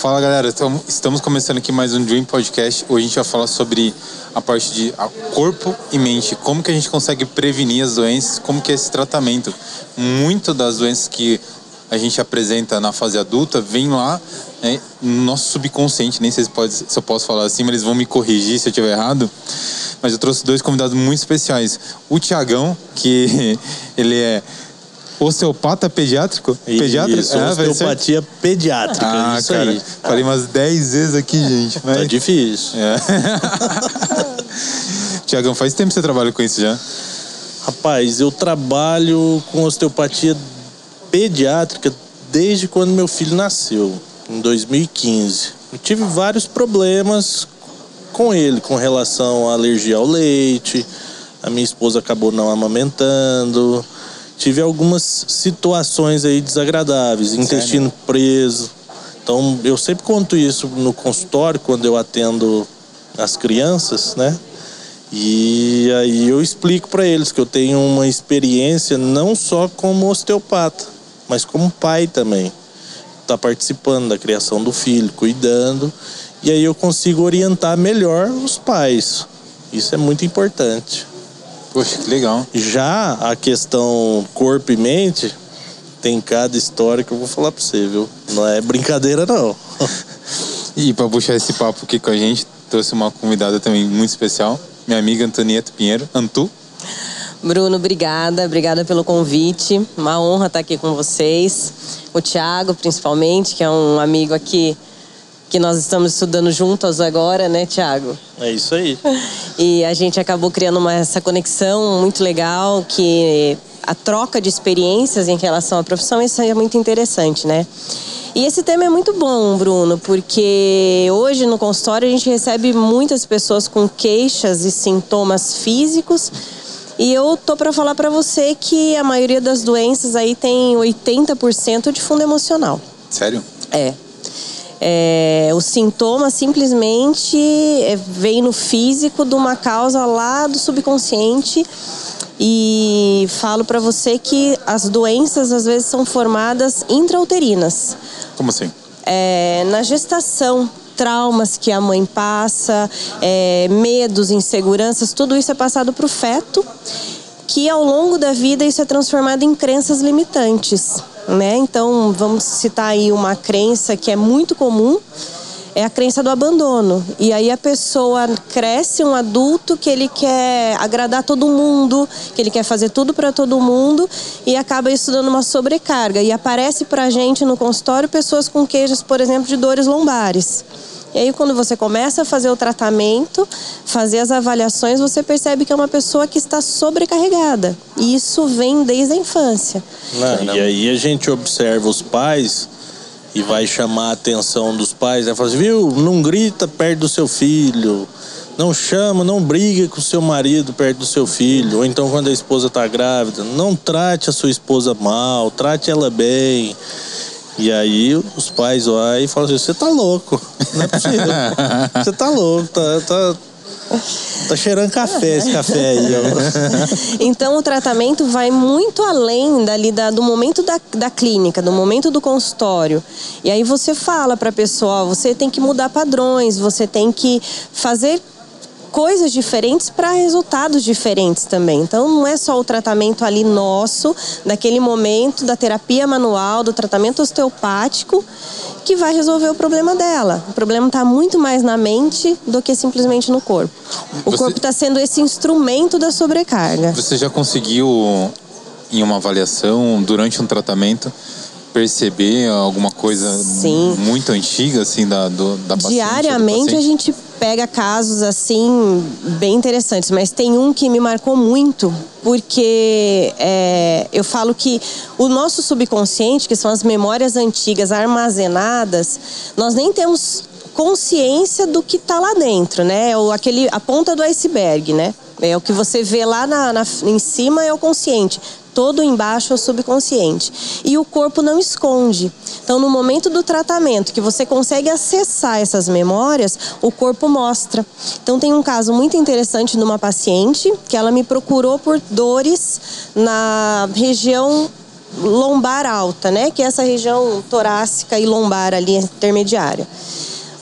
Fala galera, estamos começando aqui mais um Dream Podcast. Hoje a gente vai falar sobre a parte de corpo e mente. Como que a gente consegue prevenir as doenças, como que é esse tratamento. Muito das doenças que a gente apresenta na fase adulta vem lá né, no nosso subconsciente. Nem sei se, pode, se eu posso falar assim, mas eles vão me corrigir se eu estiver errado. Mas eu trouxe dois convidados muito especiais. O Tiagão, que ele é Osteopata pediátrico? Pediatra? Isso, ah, osteopatia pediátrica. Ah, isso cara, aí. falei umas 10 vezes aqui, gente. Mas... Tá difícil. É. Tiagão, faz tempo que você trabalha com isso já? Rapaz, eu trabalho com osteopatia pediátrica desde quando meu filho nasceu, em 2015. Eu tive vários problemas com ele, com relação à alergia ao leite. A minha esposa acabou não amamentando tive algumas situações aí desagradáveis, intestino preso. Então eu sempre conto isso no consultório quando eu atendo as crianças, né? E aí eu explico para eles que eu tenho uma experiência não só como osteopata, mas como pai também. Tá participando da criação do filho, cuidando, e aí eu consigo orientar melhor os pais. Isso é muito importante. Poxa, que legal. Já a questão corpo e mente, tem cada história que eu vou falar pra você, viu? Não é brincadeira, não. e pra puxar esse papo aqui com a gente, trouxe uma convidada também muito especial, minha amiga Antonieta Pinheiro. Antu. Bruno, obrigada, obrigada pelo convite. Uma honra estar aqui com vocês. O Thiago, principalmente, que é um amigo aqui que nós estamos estudando juntos agora, né, Tiago? É isso aí. E a gente acabou criando uma, essa conexão muito legal, que a troca de experiências em relação à profissão, isso é muito interessante, né? E esse tema é muito bom, Bruno, porque hoje no consultório a gente recebe muitas pessoas com queixas e sintomas físicos. E eu tô para falar para você que a maioria das doenças aí tem 80% de fundo emocional. Sério? É. É, o sintoma simplesmente é, vem no físico de uma causa lá do subconsciente e falo para você que as doenças às vezes são formadas intrauterinas. Como assim? É, na gestação, traumas que a mãe passa, é, medos, inseguranças, tudo isso é passado para o feto, que ao longo da vida isso é transformado em crenças limitantes né? Então, vamos citar aí uma crença que é muito comum, é a crença do abandono. E aí a pessoa cresce um adulto que ele quer agradar todo mundo, que ele quer fazer tudo para todo mundo e acaba isso dando uma sobrecarga. E aparece pra gente no consultório pessoas com queixas, por exemplo, de dores lombares. E aí, quando você começa a fazer o tratamento, fazer as avaliações, você percebe que é uma pessoa que está sobrecarregada. E isso vem desde a infância. Não, não. E aí a gente observa os pais e vai chamar a atenção dos pais, né? Fala assim, viu, não grita perto do seu filho, não chama, não briga com o seu marido perto do seu filho, ou então quando a esposa está grávida, não trate a sua esposa mal, trate ela bem. E aí os pais olham e falam assim, você tá louco. Não é possível. Você tá louco, tá, tá, Tá cheirando café esse café aí. então o tratamento vai muito além dali da, do momento da, da clínica, do momento do consultório. E aí você fala para pessoa, você tem que mudar padrões, você tem que fazer coisas diferentes para resultados diferentes também. Então não é só o tratamento ali nosso, daquele momento da terapia manual, do tratamento osteopático que vai resolver o problema dela. O problema está muito mais na mente do que simplesmente no corpo. O Você... corpo está sendo esse instrumento da sobrecarga. Você já conseguiu, em uma avaliação, durante um tratamento, perceber alguma coisa Sim. muito antiga assim da do, da paciente, diariamente a gente pega casos assim bem interessantes, mas tem um que me marcou muito, porque é, eu falo que o nosso subconsciente, que são as memórias antigas armazenadas, nós nem temos consciência do que está lá dentro, né? Ou aquele, a ponta do iceberg, né? É o que você vê lá na, na, em cima é o consciente todo embaixo é o subconsciente. E o corpo não esconde. Então, no momento do tratamento, que você consegue acessar essas memórias, o corpo mostra. Então, tem um caso muito interessante numa paciente que ela me procurou por dores na região lombar alta, né? Que é essa região torácica e lombar ali intermediária.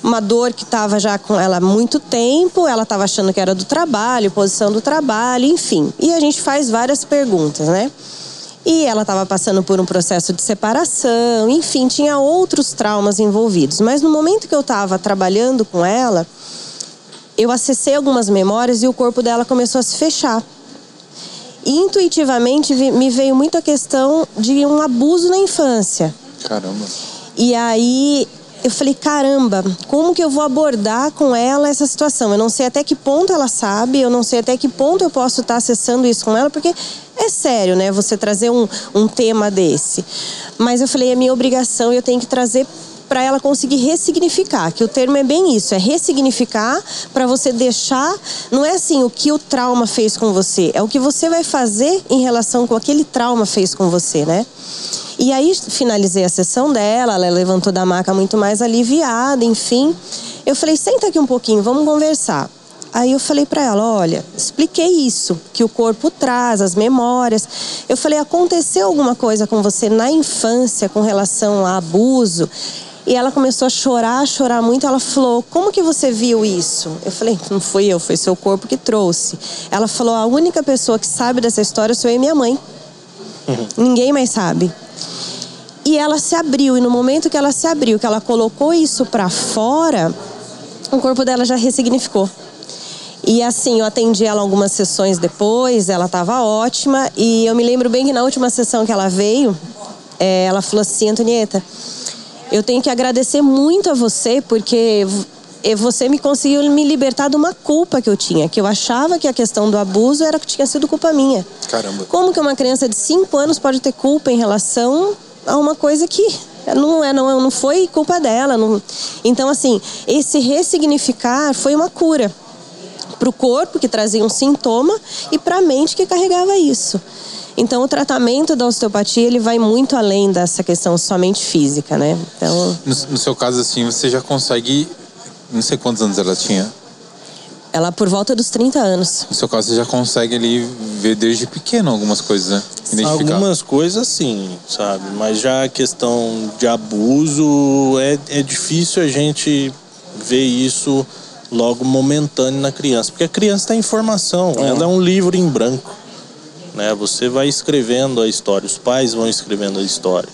Uma dor que estava já com ela há muito tempo, ela estava achando que era do trabalho, posição do trabalho, enfim. E a gente faz várias perguntas, né? E ela estava passando por um processo de separação, enfim, tinha outros traumas envolvidos. Mas no momento que eu estava trabalhando com ela, eu acessei algumas memórias e o corpo dela começou a se fechar. E intuitivamente me veio muito a questão de um abuso na infância. Caramba. E aí eu falei, caramba, como que eu vou abordar com ela essa situação? Eu não sei até que ponto ela sabe, eu não sei até que ponto eu posso estar acessando isso com ela, porque é sério, né? Você trazer um, um tema desse. Mas eu falei, é minha obrigação, eu tenho que trazer para ela conseguir ressignificar, que o termo é bem isso, é ressignificar para você deixar, não é assim o que o trauma fez com você, é o que você vai fazer em relação com aquele trauma fez com você, né? E aí finalizei a sessão dela, ela levantou da maca muito mais aliviada, enfim. Eu falei: "Senta aqui um pouquinho, vamos conversar". Aí eu falei para ela, olha, expliquei isso, que o corpo traz, as memórias. Eu falei, aconteceu alguma coisa com você na infância com relação a abuso? E ela começou a chorar, a chorar muito. Ela falou: Como que você viu isso? Eu falei: Não fui eu, foi seu corpo que trouxe. Ela falou: A única pessoa que sabe dessa história sou eu e minha mãe. Uhum. Ninguém mais sabe. E ela se abriu, e no momento que ela se abriu, que ela colocou isso para fora, o corpo dela já ressignificou. E assim, eu atendi ela algumas sessões depois, ela estava ótima. E eu me lembro bem que na última sessão que ela veio, é, ela falou assim: Antonieta, eu tenho que agradecer muito a você, porque você me conseguiu me libertar de uma culpa que eu tinha, que eu achava que a questão do abuso era que tinha sido culpa minha. Caramba. Como que uma criança de 5 anos pode ter culpa em relação a uma coisa que não é não, não foi culpa dela, não... Então assim, esse ressignificar foi uma cura para o corpo que trazia um sintoma e para a mente que carregava isso. Então, o tratamento da osteopatia ele vai muito além dessa questão somente física, né? Então, no, no seu caso, assim, você já consegue. Não sei quantos anos ela tinha. Ela por volta dos 30 anos. No seu caso, você já consegue ali ver desde pequeno algumas coisas, né? Identificar. Algumas coisas sim, sabe? Mas já a questão de abuso é, é difícil a gente ver isso logo momentâneo na criança. Porque a criança está em formação, é. ela é um livro em branco né? Você vai escrevendo a história, os pais vão escrevendo a história,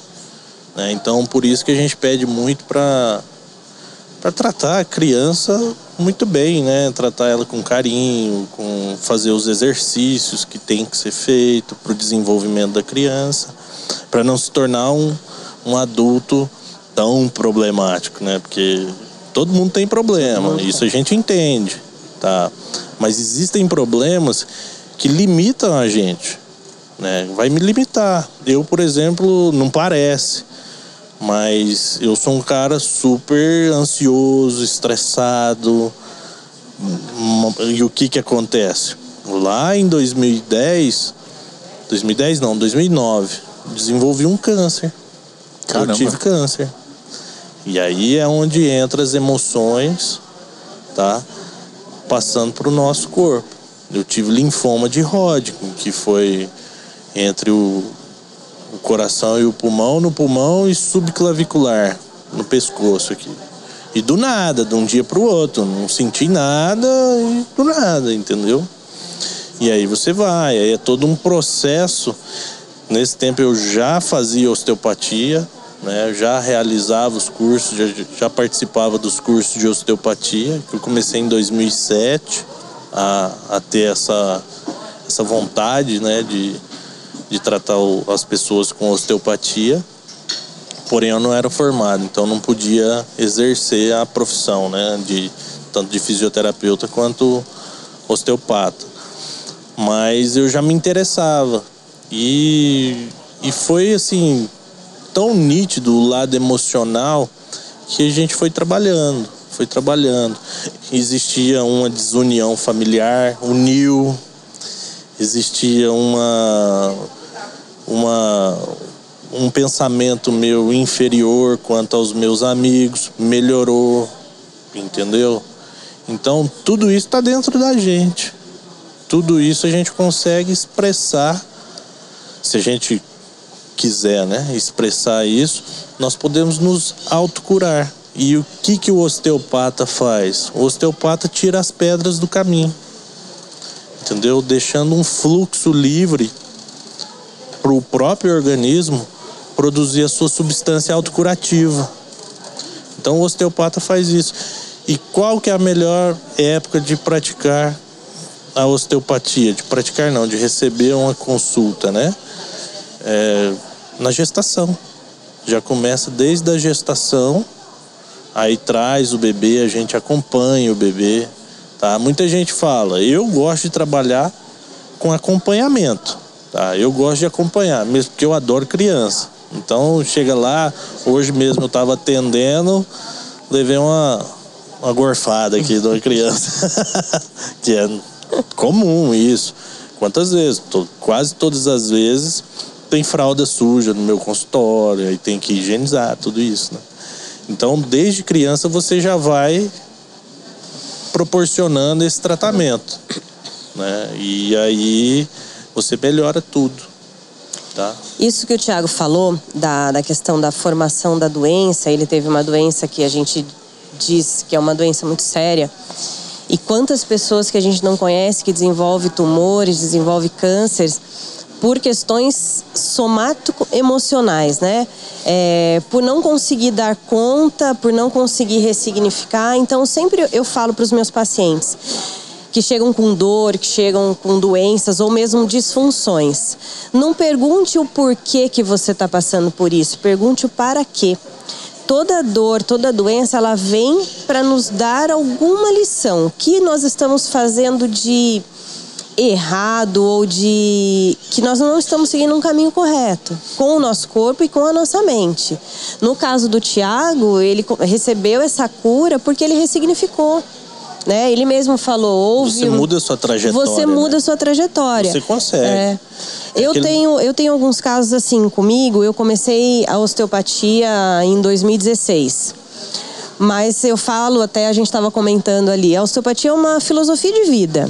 né? Então por isso que a gente pede muito para para tratar a criança muito bem, né? Tratar ela com carinho, com fazer os exercícios que tem que ser feito para o desenvolvimento da criança, para não se tornar um, um adulto tão problemático, né? Porque todo mundo tem problema, isso a gente entende, tá? Mas existem problemas que limitam a gente. Né? Vai me limitar. Eu, por exemplo, não parece. Mas eu sou um cara super ansioso, estressado. E o que que acontece? Lá em 2010, 2010 não, 2009, desenvolvi um câncer. Caramba. Eu tive câncer. E aí é onde entra as emoções, tá? Passando para o nosso corpo. Eu tive linfoma de Hodgkin, que foi entre o, o coração e o pulmão, no pulmão e subclavicular, no pescoço aqui. E do nada, de um dia para o outro, não senti nada e do nada, entendeu? E aí você vai, aí é todo um processo. Nesse tempo eu já fazia osteopatia, né? Já realizava os cursos, já, já participava dos cursos de osteopatia, que eu comecei em 2007 a, a ter essa, essa vontade né, de, de tratar o, as pessoas com osteopatia. Porém, eu não era formado, então não podia exercer a profissão, né, de, tanto de fisioterapeuta quanto osteopata. Mas eu já me interessava. E, e foi assim, tão nítido o lado emocional que a gente foi trabalhando foi trabalhando. Existia uma desunião familiar, uniu, existia uma, uma, um pensamento meu inferior quanto aos meus amigos, melhorou, entendeu? Então tudo isso está dentro da gente. Tudo isso a gente consegue expressar se a gente quiser, né, expressar isso, nós podemos nos autocurar. E o que que o osteopata faz? O osteopata tira as pedras do caminho. Entendeu? Deixando um fluxo livre para o próprio organismo produzir a sua substância autocurativa. Então o osteopata faz isso. E qual que é a melhor época de praticar a osteopatia? De praticar não, de receber uma consulta, né? É, na gestação. Já começa desde a gestação, aí traz o bebê, a gente acompanha o bebê, tá? Muita gente fala, eu gosto de trabalhar com acompanhamento, tá? Eu gosto de acompanhar, mesmo porque eu adoro criança. Então chega lá, hoje mesmo eu estava atendendo, levei uma, uma gorfada aqui de uma criança, que é comum isso. Quantas vezes? Quase todas as vezes tem fralda suja no meu consultório, e tem que higienizar tudo isso, né? Então, desde criança você já vai proporcionando esse tratamento, né? E aí você melhora tudo. Tá. Isso que o Tiago falou, da, da questão da formação da doença, ele teve uma doença que a gente diz que é uma doença muito séria. E quantas pessoas que a gente não conhece que desenvolve tumores, desenvolve cânceres por questões somático-emocionais, né? É, por não conseguir dar conta, por não conseguir ressignificar. Então, sempre eu falo para os meus pacientes que chegam com dor, que chegam com doenças ou mesmo disfunções. Não pergunte o porquê que você está passando por isso, pergunte o para quê. Toda dor, toda doença, ela vem para nos dar alguma lição. O que nós estamos fazendo de errado ou de que nós não estamos seguindo um caminho correto com o nosso corpo e com a nossa mente. No caso do Tiago, ele recebeu essa cura porque ele ressignificou né? Ele mesmo falou, ouve. Você muda a sua trajetória. Você muda né? a sua trajetória. Você consegue. É. Eu, Aquele... tenho, eu tenho alguns casos assim comigo. Eu comecei a osteopatia em 2016. Mas eu falo, até a gente estava comentando ali, a osteopatia é uma filosofia de vida.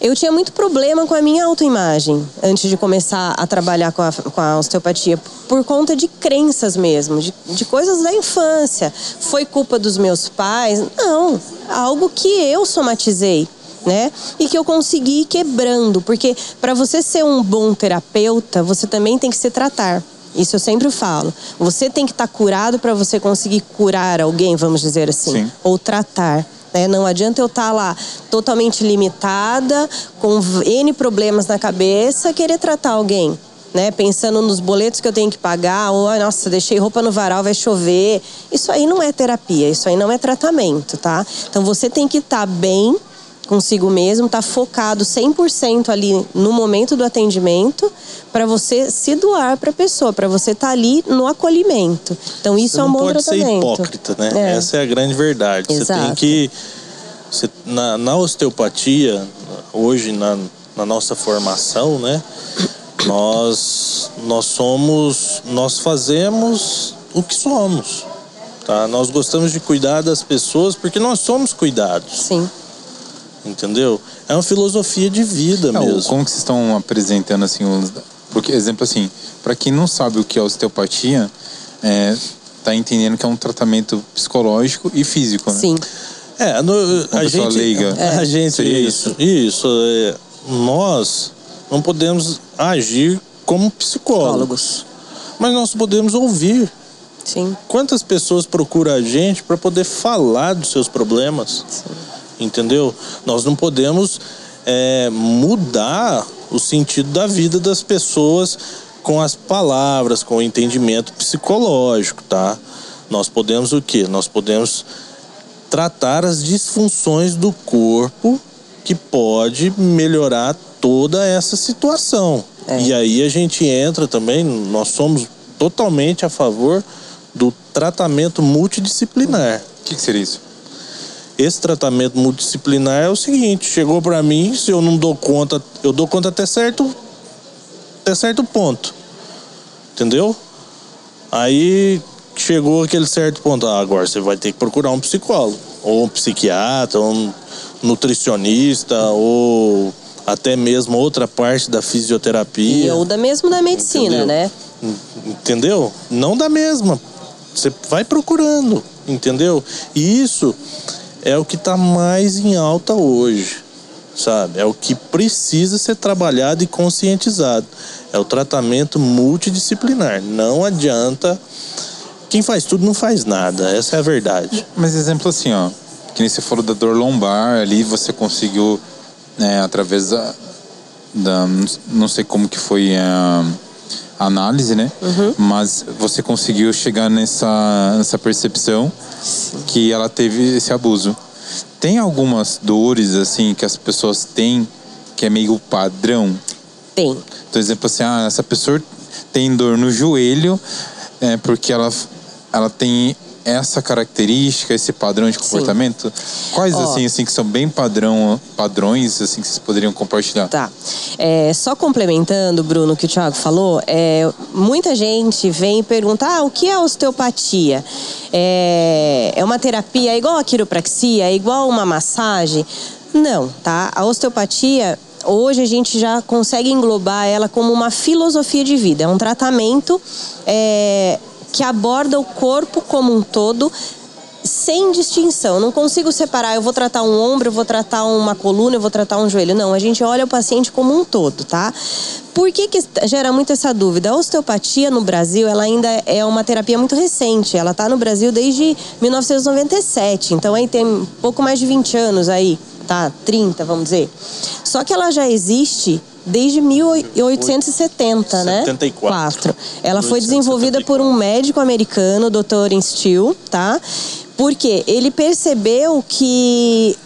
Eu tinha muito problema com a minha autoimagem antes de começar a trabalhar com a, com a osteopatia, por conta de crenças mesmo, de, de coisas da infância. Foi culpa dos meus pais? Não, algo que eu somatizei. Né? E que eu consegui ir quebrando, porque para você ser um bom terapeuta, você também tem que se tratar. Isso eu sempre falo. Você tem que estar tá curado para você conseguir curar alguém, vamos dizer assim, Sim. ou tratar. Né? Não adianta eu estar tá lá totalmente limitada, com N problemas na cabeça, querer tratar alguém. Né? Pensando nos boletos que eu tenho que pagar, ou, nossa, deixei roupa no varal, vai chover. Isso aí não é terapia, isso aí não é tratamento, tá? Então você tem que estar tá bem consigo mesmo, estar tá focado 100% ali no momento do atendimento, para você se doar para a pessoa, para você estar tá ali no acolhimento. Então isso você é um bom pode tratamento. Ser hipócrita, né? É. Essa é a grande verdade. Exato. Você tem que você, na, na osteopatia, hoje na, na nossa formação, né? Nós nós somos, nós fazemos o que somos. Tá? Nós gostamos de cuidar das pessoas porque nós somos cuidados. Sim entendeu? É uma filosofia de vida é, mesmo. Como que vocês estão apresentando assim, porque exemplo assim, para quem não sabe o que é osteopatia, é, tá entendendo que é um tratamento psicológico e físico, né? Sim. É, no, a gente, leiga. É. a gente isso, isso, é, nós não podemos agir como psicólogos, psicólogos. mas nós podemos ouvir. Sim. Quantas pessoas procuram a gente para poder falar dos seus problemas? Sim entendeu? Nós não podemos é, mudar o sentido da vida das pessoas com as palavras, com o entendimento psicológico, tá? Nós podemos o quê? Nós podemos tratar as disfunções do corpo que pode melhorar toda essa situação. É. E aí a gente entra também, nós somos totalmente a favor do tratamento multidisciplinar. O que, que seria isso? Esse tratamento multidisciplinar é o seguinte: chegou para mim, se eu não dou conta, eu dou conta até certo, até certo ponto. Entendeu? Aí chegou aquele certo ponto. Ah, agora você vai ter que procurar um psicólogo, ou um psiquiatra, ou um nutricionista, ou até mesmo outra parte da fisioterapia. ou da mesmo da medicina, entendeu? né? Entendeu? Não da mesma. Você vai procurando, entendeu? E isso é o que está mais em alta hoje, sabe? É o que precisa ser trabalhado e conscientizado. É o tratamento multidisciplinar. Não adianta. Quem faz tudo não faz nada. Essa é a verdade. Mas exemplo assim, ó. Que nem você falou da dor lombar, ali você conseguiu, né, através da, da. Não sei como que foi a, a análise, né? Uhum. Mas você conseguiu chegar nessa, nessa percepção que ela teve esse abuso. Tem algumas dores, assim, que as pessoas têm que é meio padrão? Tem. Então, exemplo assim, ah, essa pessoa tem dor no joelho é, porque ela, ela tem essa característica, esse padrão de comportamento. Quais Ó. assim, assim que são bem padrão, padrões assim que vocês poderiam compartilhar? Tá. É, só complementando, Bruno, o que o Thiago falou, é, muita gente vem e pergunta: ah, o que é osteopatia? É, é uma terapia igual a quiropraxia? É igual uma massagem? Não, tá? A osteopatia. Hoje a gente já consegue englobar ela como uma filosofia de vida. É um tratamento é, que aborda o corpo como um todo sem distinção. Não consigo separar, eu vou tratar um ombro, eu vou tratar uma coluna, eu vou tratar um joelho. Não, a gente olha o paciente como um todo, tá? Por que, que gera muito essa dúvida? A osteopatia no Brasil, ela ainda é uma terapia muito recente. Ela está no Brasil desde 1997. Então aí tem pouco mais de 20 anos aí, tá? 30, vamos dizer. Só que ela já existe desde 1870, né? 74. Quatro. Ela foi desenvolvida por um médico americano, Dr. Steele, tá? Porque ele percebeu que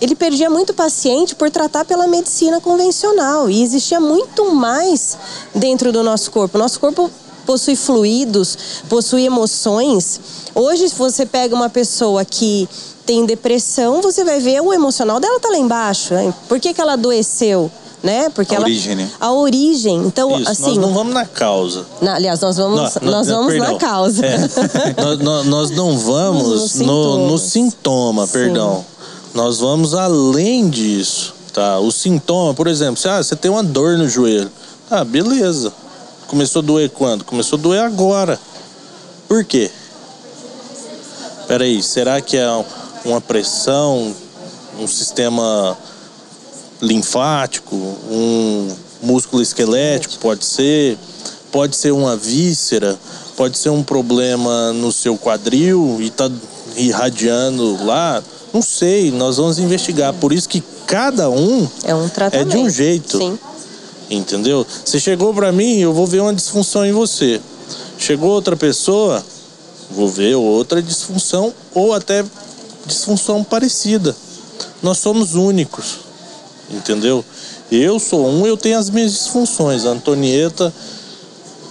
ele perdia muito paciente por tratar pela medicina convencional e existia muito mais dentro do nosso corpo. Nosso corpo possui fluidos, possui emoções. Hoje, se você pega uma pessoa que tem depressão, você vai ver o emocional dela tá lá embaixo. né? Por que, que ela adoeceu? Né? Porque A ela, origem, né? A origem. Então, Isso, assim. nós não vamos na causa. Na- aliás, nós vamos, Nós- nós vamos perdão. na causa. É. nós, nós- não vamos No no, no sintoma. sintoma, perdão. Nós vamos além disso, tá? O sintoma, por exemplo, se ah, você tem uma dor no joelho. Ah, beleza. Começou a doer quando? Começou a doer agora. Por quê? Peraí, será que é uma pressão, um sistema linfático, um músculo esquelético, pode ser, pode ser uma víscera, pode ser um problema no seu quadril e tá irradiando lá. Não sei, nós vamos investigar. Por isso que cada um É um é de um jeito. Sim. Entendeu? Você chegou pra mim, eu vou ver uma disfunção em você. Chegou outra pessoa, vou ver outra disfunção ou até disfunção parecida. Nós somos únicos. Entendeu? Eu sou um, eu tenho as minhas disfunções. A Antonieta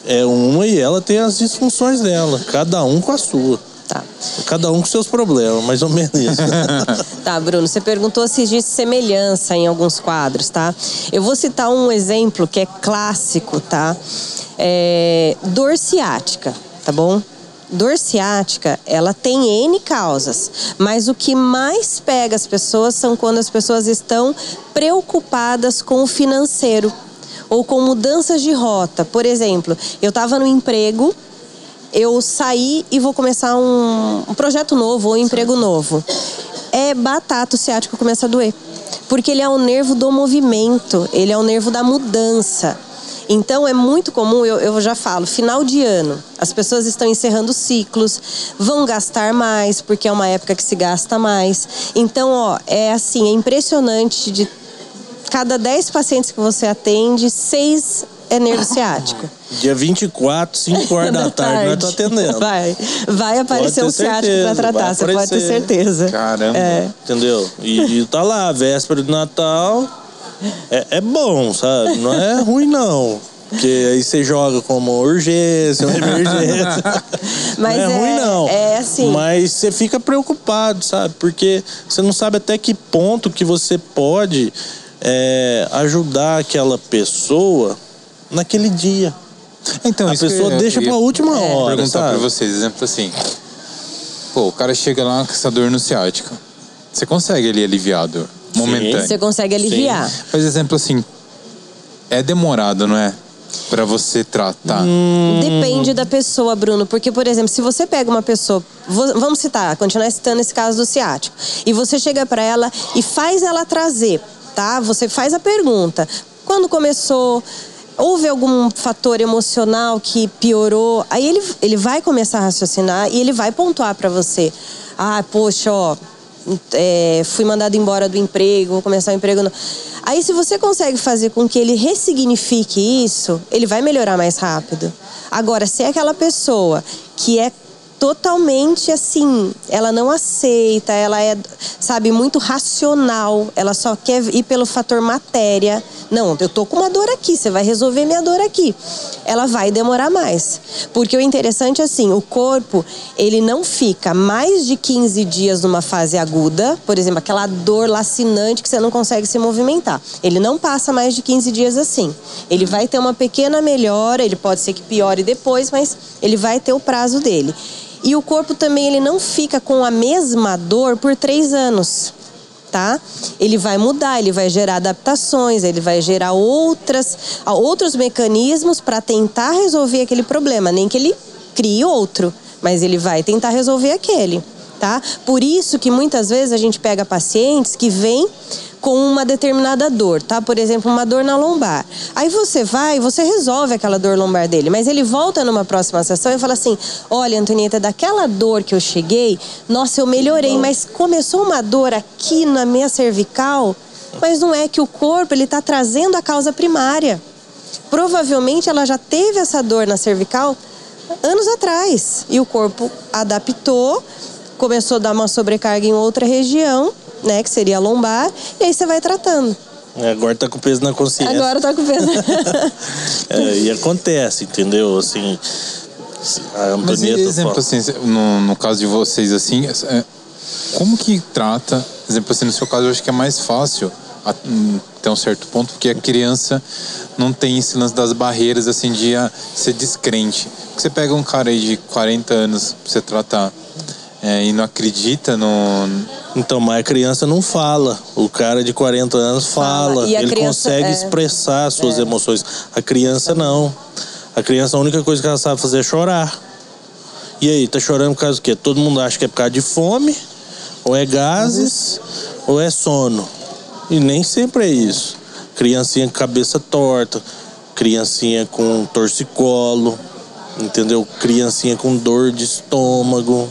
é uma e ela tem as disfunções dela. Cada um com a sua. Tá. Cada um com seus problemas, mais ou menos isso. Tá, Bruno, você perguntou se existe semelhança em alguns quadros, tá? Eu vou citar um exemplo que é clássico, tá? É, dor ciática, tá bom? Dor ciática, ela tem N causas, mas o que mais pega as pessoas são quando as pessoas estão preocupadas com o financeiro ou com mudanças de rota. Por exemplo, eu estava no emprego, eu saí e vou começar um, um projeto novo ou um emprego novo. É batata, o ciático começa a doer. Porque ele é o nervo do movimento, ele é o nervo da mudança. Então é muito comum, eu, eu já falo, final de ano, as pessoas estão encerrando ciclos, vão gastar mais, porque é uma época que se gasta mais. Então, ó, é assim, é impressionante de cada 10 pacientes que você atende, seis é nervo ciático. Dia 24, 5 horas da tarde, nós estamos atendendo. Vai, vai aparecer um ciático para tratar, vai você pode ter certeza. Caramba. É. Entendeu? E, e tá lá, véspera de Natal. É, é bom, sabe? Não é ruim, não. Porque aí você joga como urgência, uma emergência. Mas não é, é- ruim, não. é assim. Mas você fica preocupado, sabe? Porque você não sabe até que ponto que você pode é, ajudar aquela pessoa naquele dia. Então, A pessoa eu deixa eu pra última É. hora, perguntar sabe? pra vocês, exemplo assim. Pô, o cara chega lá com essa dor no ciático. Você consegue ali aliviar a dor momentânea. Você consegue aliviar. Mas exemplo assim, é demorado, não é? Para você tratar? Hum. Depende da pessoa, Bruno. Porque, por exemplo, se você pega uma pessoa. Vamos citar, continuar citando esse caso do ciático. E você chega para ela e faz ela trazer, tá? Você faz a pergunta. Quando começou? houve algum fator emocional que piorou, aí ele, ele vai começar a raciocinar e ele vai pontuar para você. Ah, poxa, ó, é, fui mandado embora do emprego, vou começar o um emprego. Aí, se você consegue fazer com que ele ressignifique isso, ele vai melhorar mais rápido. Agora, se é aquela pessoa que é totalmente assim, ela não aceita, ela é, sabe, muito racional, ela só quer ir pelo fator matéria. Não, eu tô com uma dor aqui, você vai resolver minha dor aqui. Ela vai demorar mais. Porque o interessante é assim, o corpo, ele não fica mais de 15 dias numa fase aguda, por exemplo, aquela dor lacinante que você não consegue se movimentar. Ele não passa mais de 15 dias assim. Ele vai ter uma pequena melhora, ele pode ser que piore depois, mas ele vai ter o prazo dele. E o corpo também ele não fica com a mesma dor por três anos. Tá? Ele vai mudar, ele vai gerar adaptações, ele vai gerar outras, outros mecanismos para tentar resolver aquele problema. Nem que ele crie outro, mas ele vai tentar resolver aquele. Tá? Por isso que muitas vezes a gente pega pacientes que vêm com uma determinada dor, tá? Por exemplo, uma dor na lombar. Aí você vai, você resolve aquela dor lombar dele, mas ele volta numa próxima sessão e fala assim: "Olha, Antonieta, daquela dor que eu cheguei, nossa, eu melhorei, mas começou uma dor aqui na minha cervical, mas não é que o corpo ele está trazendo a causa primária. Provavelmente ela já teve essa dor na cervical anos atrás e o corpo adaptou, começou a dar uma sobrecarga em outra região né? Que seria a lombar, e aí você vai tratando. É, agora tá com peso na consciência. Agora tá com peso. é, e acontece, entendeu? Assim, a Antonieta... Mas, exemplo, assim, no, no caso de vocês, assim, é, como que trata... Exemplo assim, no seu caso, eu acho que é mais fácil até um certo ponto, porque a criança não tem esse lance das barreiras, assim, de ser descrente. Você pega um cara aí de 40 anos pra você tratar é, e não acredita no. Então, mas a criança não fala. O cara de 40 anos fala. fala. Ele criança, consegue é... expressar suas é. emoções. A criança não. A criança, a única coisa que ela sabe fazer é chorar. E aí, tá chorando por causa do quê? Todo mundo acha que é por causa de fome, ou é gases, uhum. ou é sono. E nem sempre é isso. Criancinha com cabeça torta, criancinha com torcicolo, entendeu? Criancinha com dor de estômago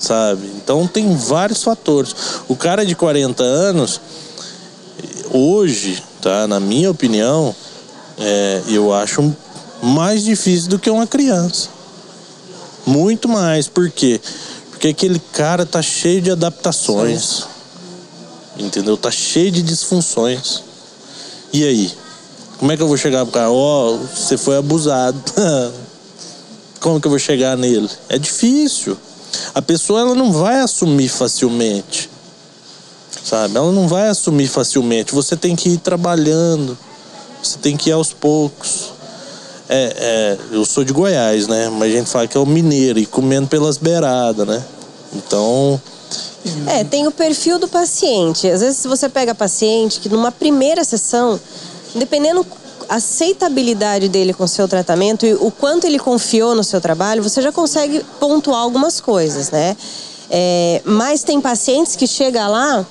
sabe? Então tem vários fatores. O cara de 40 anos, hoje, tá? Na minha opinião, é, eu acho mais difícil do que uma criança. Muito mais. Por quê? Porque aquele cara tá cheio de adaptações. Sim. Entendeu? Tá cheio de disfunções. E aí? Como é que eu vou chegar pro cara? Ó, oh, você foi abusado. Como que eu vou chegar nele? É difícil a pessoa ela não vai assumir facilmente. Sabe? Ela não vai assumir facilmente. Você tem que ir trabalhando. Você tem que ir aos poucos. É, é, eu sou de Goiás, né? Mas a gente fala que é o mineiro e comendo pelas beiradas, né? Então. É, tem o perfil do paciente. Às vezes, se você pega paciente que numa primeira sessão, dependendo aceitabilidade dele com o seu tratamento e o quanto ele confiou no seu trabalho, você já consegue pontuar algumas coisas, né? É, mas tem pacientes que chega lá,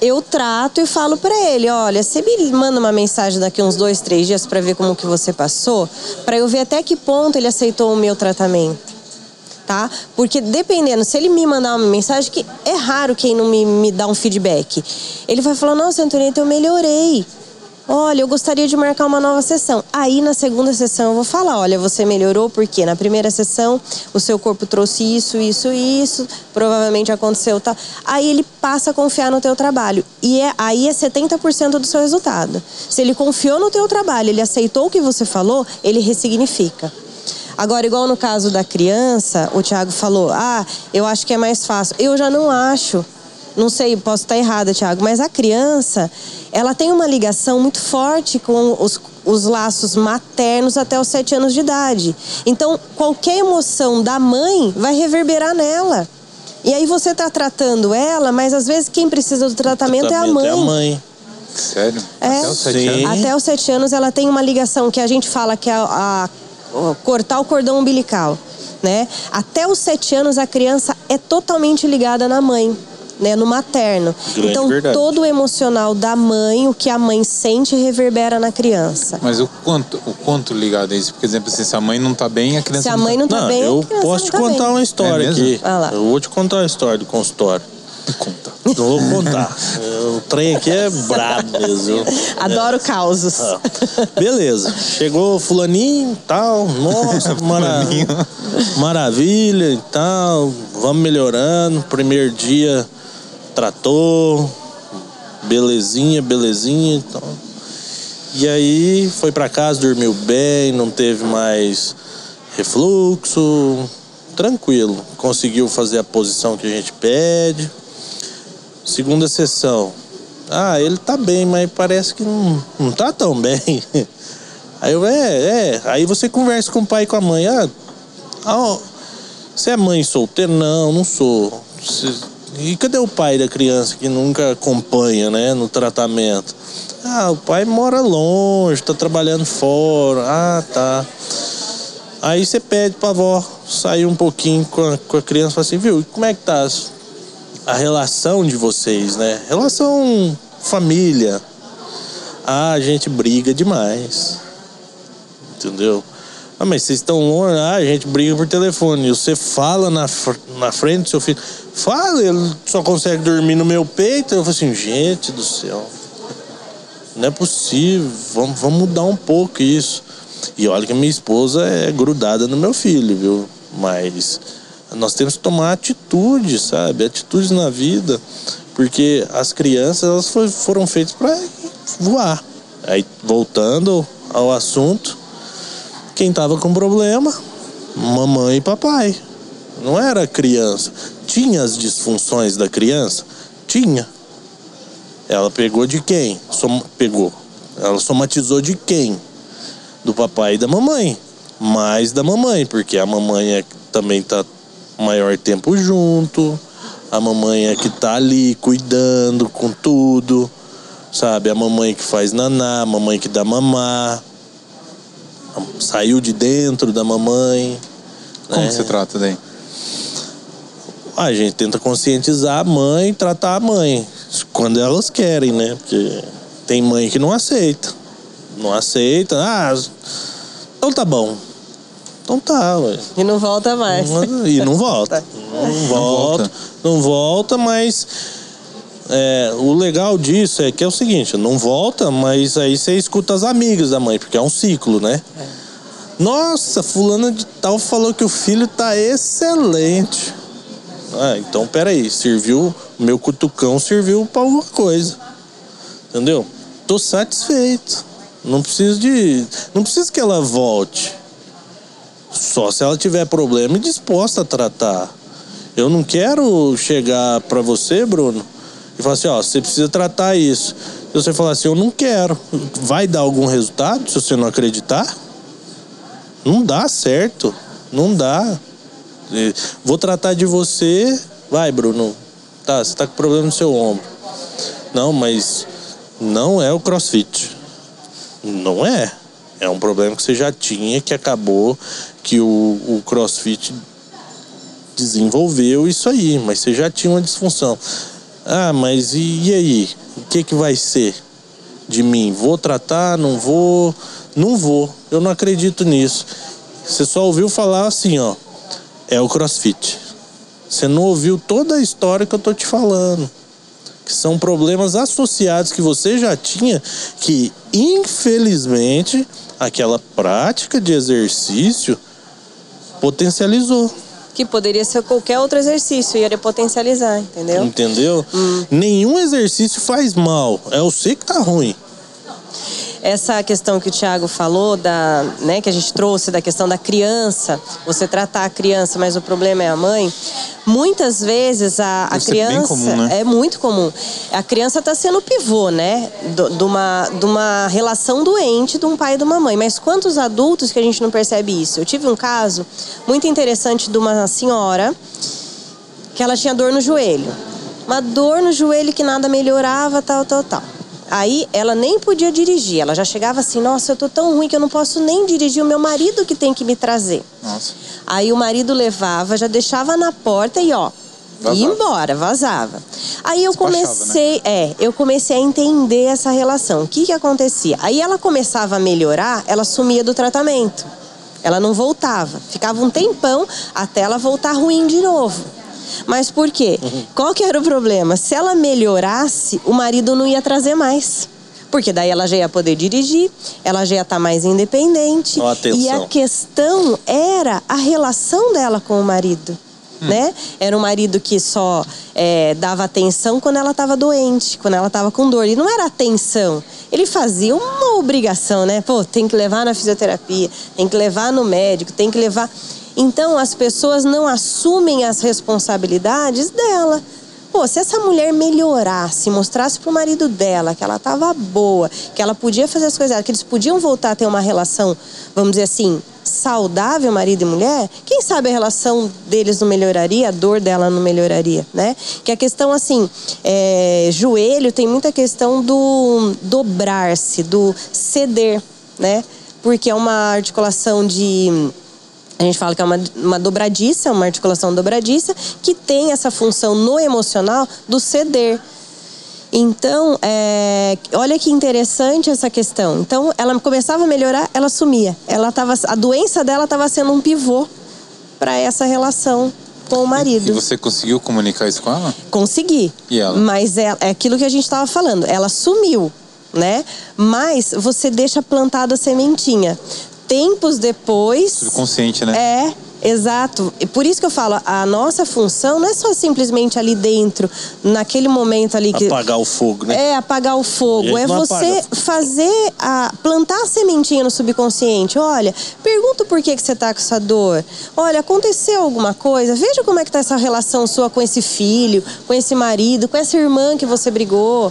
eu trato e falo para ele, olha, você me manda uma mensagem daqui uns dois, três dias para ver como que você passou, para eu ver até que ponto ele aceitou o meu tratamento. Tá? Porque dependendo, se ele me mandar uma mensagem, que é raro quem não me, me dá um feedback. Ele vai falar, nossa, Antonieta, eu melhorei. Olha, eu gostaria de marcar uma nova sessão. Aí na segunda sessão eu vou falar, olha, você melhorou porque na primeira sessão o seu corpo trouxe isso, isso, isso, provavelmente aconteceu tal. Aí ele passa a confiar no teu trabalho. E é, aí é 70% do seu resultado. Se ele confiou no teu trabalho, ele aceitou o que você falou, ele ressignifica. Agora, igual no caso da criança, o Thiago falou: ah, eu acho que é mais fácil. Eu já não acho. Não sei, posso estar errada, Thiago, mas a criança, ela tem uma ligação muito forte com os, os laços maternos até os sete anos de idade. Então, qualquer emoção da mãe vai reverberar nela. E aí você está tratando ela, mas às vezes quem precisa do tratamento, tratamento é a mãe. É a mãe. Sério? É. Até os sete Sim. anos? Até os sete anos ela tem uma ligação que a gente fala que é a, a- cortar o cordão umbilical, né? Até os sete anos a criança é totalmente ligada na mãe. Né, no materno. Grande então, verdade. todo o emocional da mãe, o que a mãe sente, reverbera na criança. Mas o quanto, o quanto ligado a isso? Por exemplo, assim, se a mãe não tá bem, a criança Se a mãe não tá Não, bem, eu a posso não te tá contar bem. uma história É aqui. Ah lá. Eu vou te contar uma história do consultório. tá... Conta. Não vou contar. o trem aqui é brabo mesmo. Adoro causos. Ah, Beleza. Chegou fulaninho e tal. Nossa, mara... Maravilha e tal. Vamos melhorando. Primeiro dia tratou. Belezinha, belezinha e tal. E aí foi pra casa, dormiu bem, não teve mais refluxo. Tranquilo. Conseguiu fazer a posição que a gente pede. Segunda sessão. Ah, ele tá bem, mas parece que não, não tá tão bem. Aí eu, é, é. Aí você conversa com o pai e com a mãe. Ah, ah, você é mãe solteira? Não, não sou. Você- E cadê o pai da criança que nunca acompanha, né, no tratamento? Ah, o pai mora longe, tá trabalhando fora. Ah, tá. Aí você pede pra avó sair um pouquinho com a, com a criança e fala assim, viu, como é que tá a relação de vocês, né? Relação família. Ah, a gente briga demais. Entendeu? Ah, mas vocês estão longe, ah, a gente briga por telefone. E você fala na, na frente do seu filho, fala, ele só consegue dormir no meu peito. Eu falo assim, gente do céu, não é possível, vamos, vamos mudar um pouco isso. E olha que minha esposa é grudada no meu filho, viu? Mas nós temos que tomar atitude, sabe? Atitudes na vida. Porque as crianças elas foram feitas para voar. Aí, voltando ao assunto, quem tava com problema, mamãe e papai. Não era criança. Tinha as disfunções da criança? Tinha. Ela pegou de quem? Som- pegou. Ela somatizou de quem? Do papai e da mamãe. Mais da mamãe, porque a mamãe é, também tá maior tempo junto. A mamãe é que tá ali cuidando com tudo. Sabe? A mamãe que faz naná, a mamãe que dá mamar. Saiu de dentro da mamãe. Como né? que você trata daí? A gente tenta conscientizar a mãe, tratar a mãe. Quando elas querem, né? Porque tem mãe que não aceita. Não aceita. Ah, então tá bom. Então tá, ué. E não volta mais. E não volta. Não volta. volta. Não volta, mas é, o legal disso é que é o seguinte, não volta, mas aí você escuta as amigas da mãe, porque é um ciclo, né? Nossa, fulana de tal falou que o filho tá excelente. Ah, então peraí, serviu, meu cutucão serviu pra alguma coisa. Entendeu? Tô satisfeito. Não preciso de. Não preciso que ela volte. Só se ela tiver problema e disposta a tratar. Eu não quero chegar pra você, Bruno, e falar assim, ó, você precisa tratar isso. Se você falar assim, eu não quero, vai dar algum resultado se você não acreditar? Não dá certo. Não dá. Vou tratar de você. Vai, Bruno. Tá, você tá com problema no seu ombro. Não, mas não é o crossfit. Não é. É um problema que você já tinha, que acabou, que o, o crossfit desenvolveu isso aí, mas você já tinha uma disfunção. Ah, mas e, e aí? O que, que vai ser de mim? Vou tratar? Não vou? Não vou. Eu não acredito nisso. Você só ouviu falar assim, ó. É o crossfit. Você não ouviu toda a história que eu tô te falando. Que são problemas associados que você já tinha, que infelizmente aquela prática de exercício potencializou. Que poderia ser qualquer outro exercício, ia potencializar, entendeu? Entendeu? Hum. Nenhum exercício faz mal. É o você que tá ruim. Essa questão que o Thiago falou, da, né, que a gente trouxe da questão da criança, você tratar a criança, mas o problema é a mãe. Muitas vezes a, a Isso é criança comum, né? é muito comum. A criança está sendo o pivô, né, de uma, de uma relação doente de um pai e de uma mãe. Mas quantos adultos que a gente não percebe isso? Eu tive um caso muito interessante de uma senhora que ela tinha dor no joelho. Uma dor no joelho que nada melhorava, tal, tal, tal. Aí ela nem podia dirigir, ela já chegava assim: nossa, eu tô tão ruim que eu não posso nem dirigir, o meu marido que tem que me trazer. Nossa. Aí o marido levava, já deixava na porta e ó, Vazava. ia embora, vazava. Aí eu né? comecei, é, eu comecei a entender essa relação. O que que acontecia? Aí ela começava a melhorar, ela sumia do tratamento. Ela não voltava. Ficava um tempão até ela voltar ruim de novo. Mas por quê? Uhum. Qual que era o problema? Se ela melhorasse, o marido não ia trazer mais. Porque daí ela já ia poder dirigir, ela já ia estar mais independente. Atenção. E a questão era a relação dela com o marido. Né? Era um marido que só é, dava atenção quando ela estava doente, quando ela estava com dor. E não era atenção. Ele fazia uma obrigação, né? Pô, tem que levar na fisioterapia, tem que levar no médico, tem que levar. Então as pessoas não assumem as responsabilidades dela. Pô, se essa mulher melhorasse, mostrasse pro marido dela que ela tava boa, que ela podia fazer as coisas, que eles podiam voltar a ter uma relação, vamos dizer assim, saudável, marido e mulher, quem sabe a relação deles não melhoraria, a dor dela não melhoraria, né? Que a questão, assim, é, joelho tem muita questão do dobrar-se, do ceder, né? Porque é uma articulação de a gente fala que é uma, uma dobradiça, uma articulação dobradiça, que tem essa função no emocional do ceder. Então, é, olha que interessante essa questão. Então, ela começava a melhorar, ela sumia. Ela tava, a doença dela estava sendo um pivô para essa relação com o E marido. você conseguiu comunicar isso com ela? Consegui. E ela? Mas é, é aquilo que a gente estava falando. Ela sumiu, né? Mas você deixa plantada a sementinha. Tempos depois. Subconsciente, né? É, exato. E por isso que eu falo, a nossa função não é só simplesmente ali dentro, naquele momento ali que. Apagar o fogo, né? É, apagar o fogo. É você apaga. fazer a. plantar a sementinha no subconsciente. Olha, pergunta por que, que você tá com essa dor. Olha, aconteceu alguma coisa? Veja como é que tá essa relação sua com esse filho, com esse marido, com essa irmã que você brigou.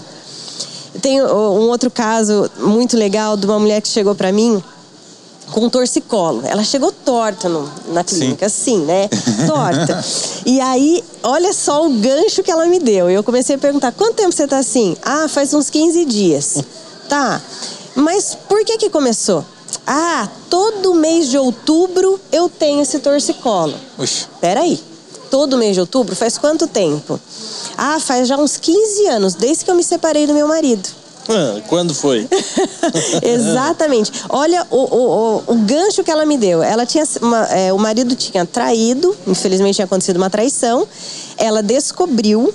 Tem um outro caso muito legal de uma mulher que chegou pra mim com um torcicolo. Ela chegou torta no- na clínica, assim, né? Torta. e aí, olha só o gancho que ela me deu. Eu comecei a perguntar: quanto tempo você tá assim? Ah, faz uns 15 dias. Tá. Mas por que que começou? Ah, todo mês de outubro eu tenho esse torcicolo. Oxe. Peraí. Todo mês de outubro faz quanto tempo? Ah, faz já uns 15 anos, desde que eu me separei do meu marido. Ah, quando foi? Exatamente. Olha o, o, o, o gancho que ela me deu. Ela tinha uma- é, o marido tinha traído, infelizmente tinha acontecido uma traição. Ela descobriu.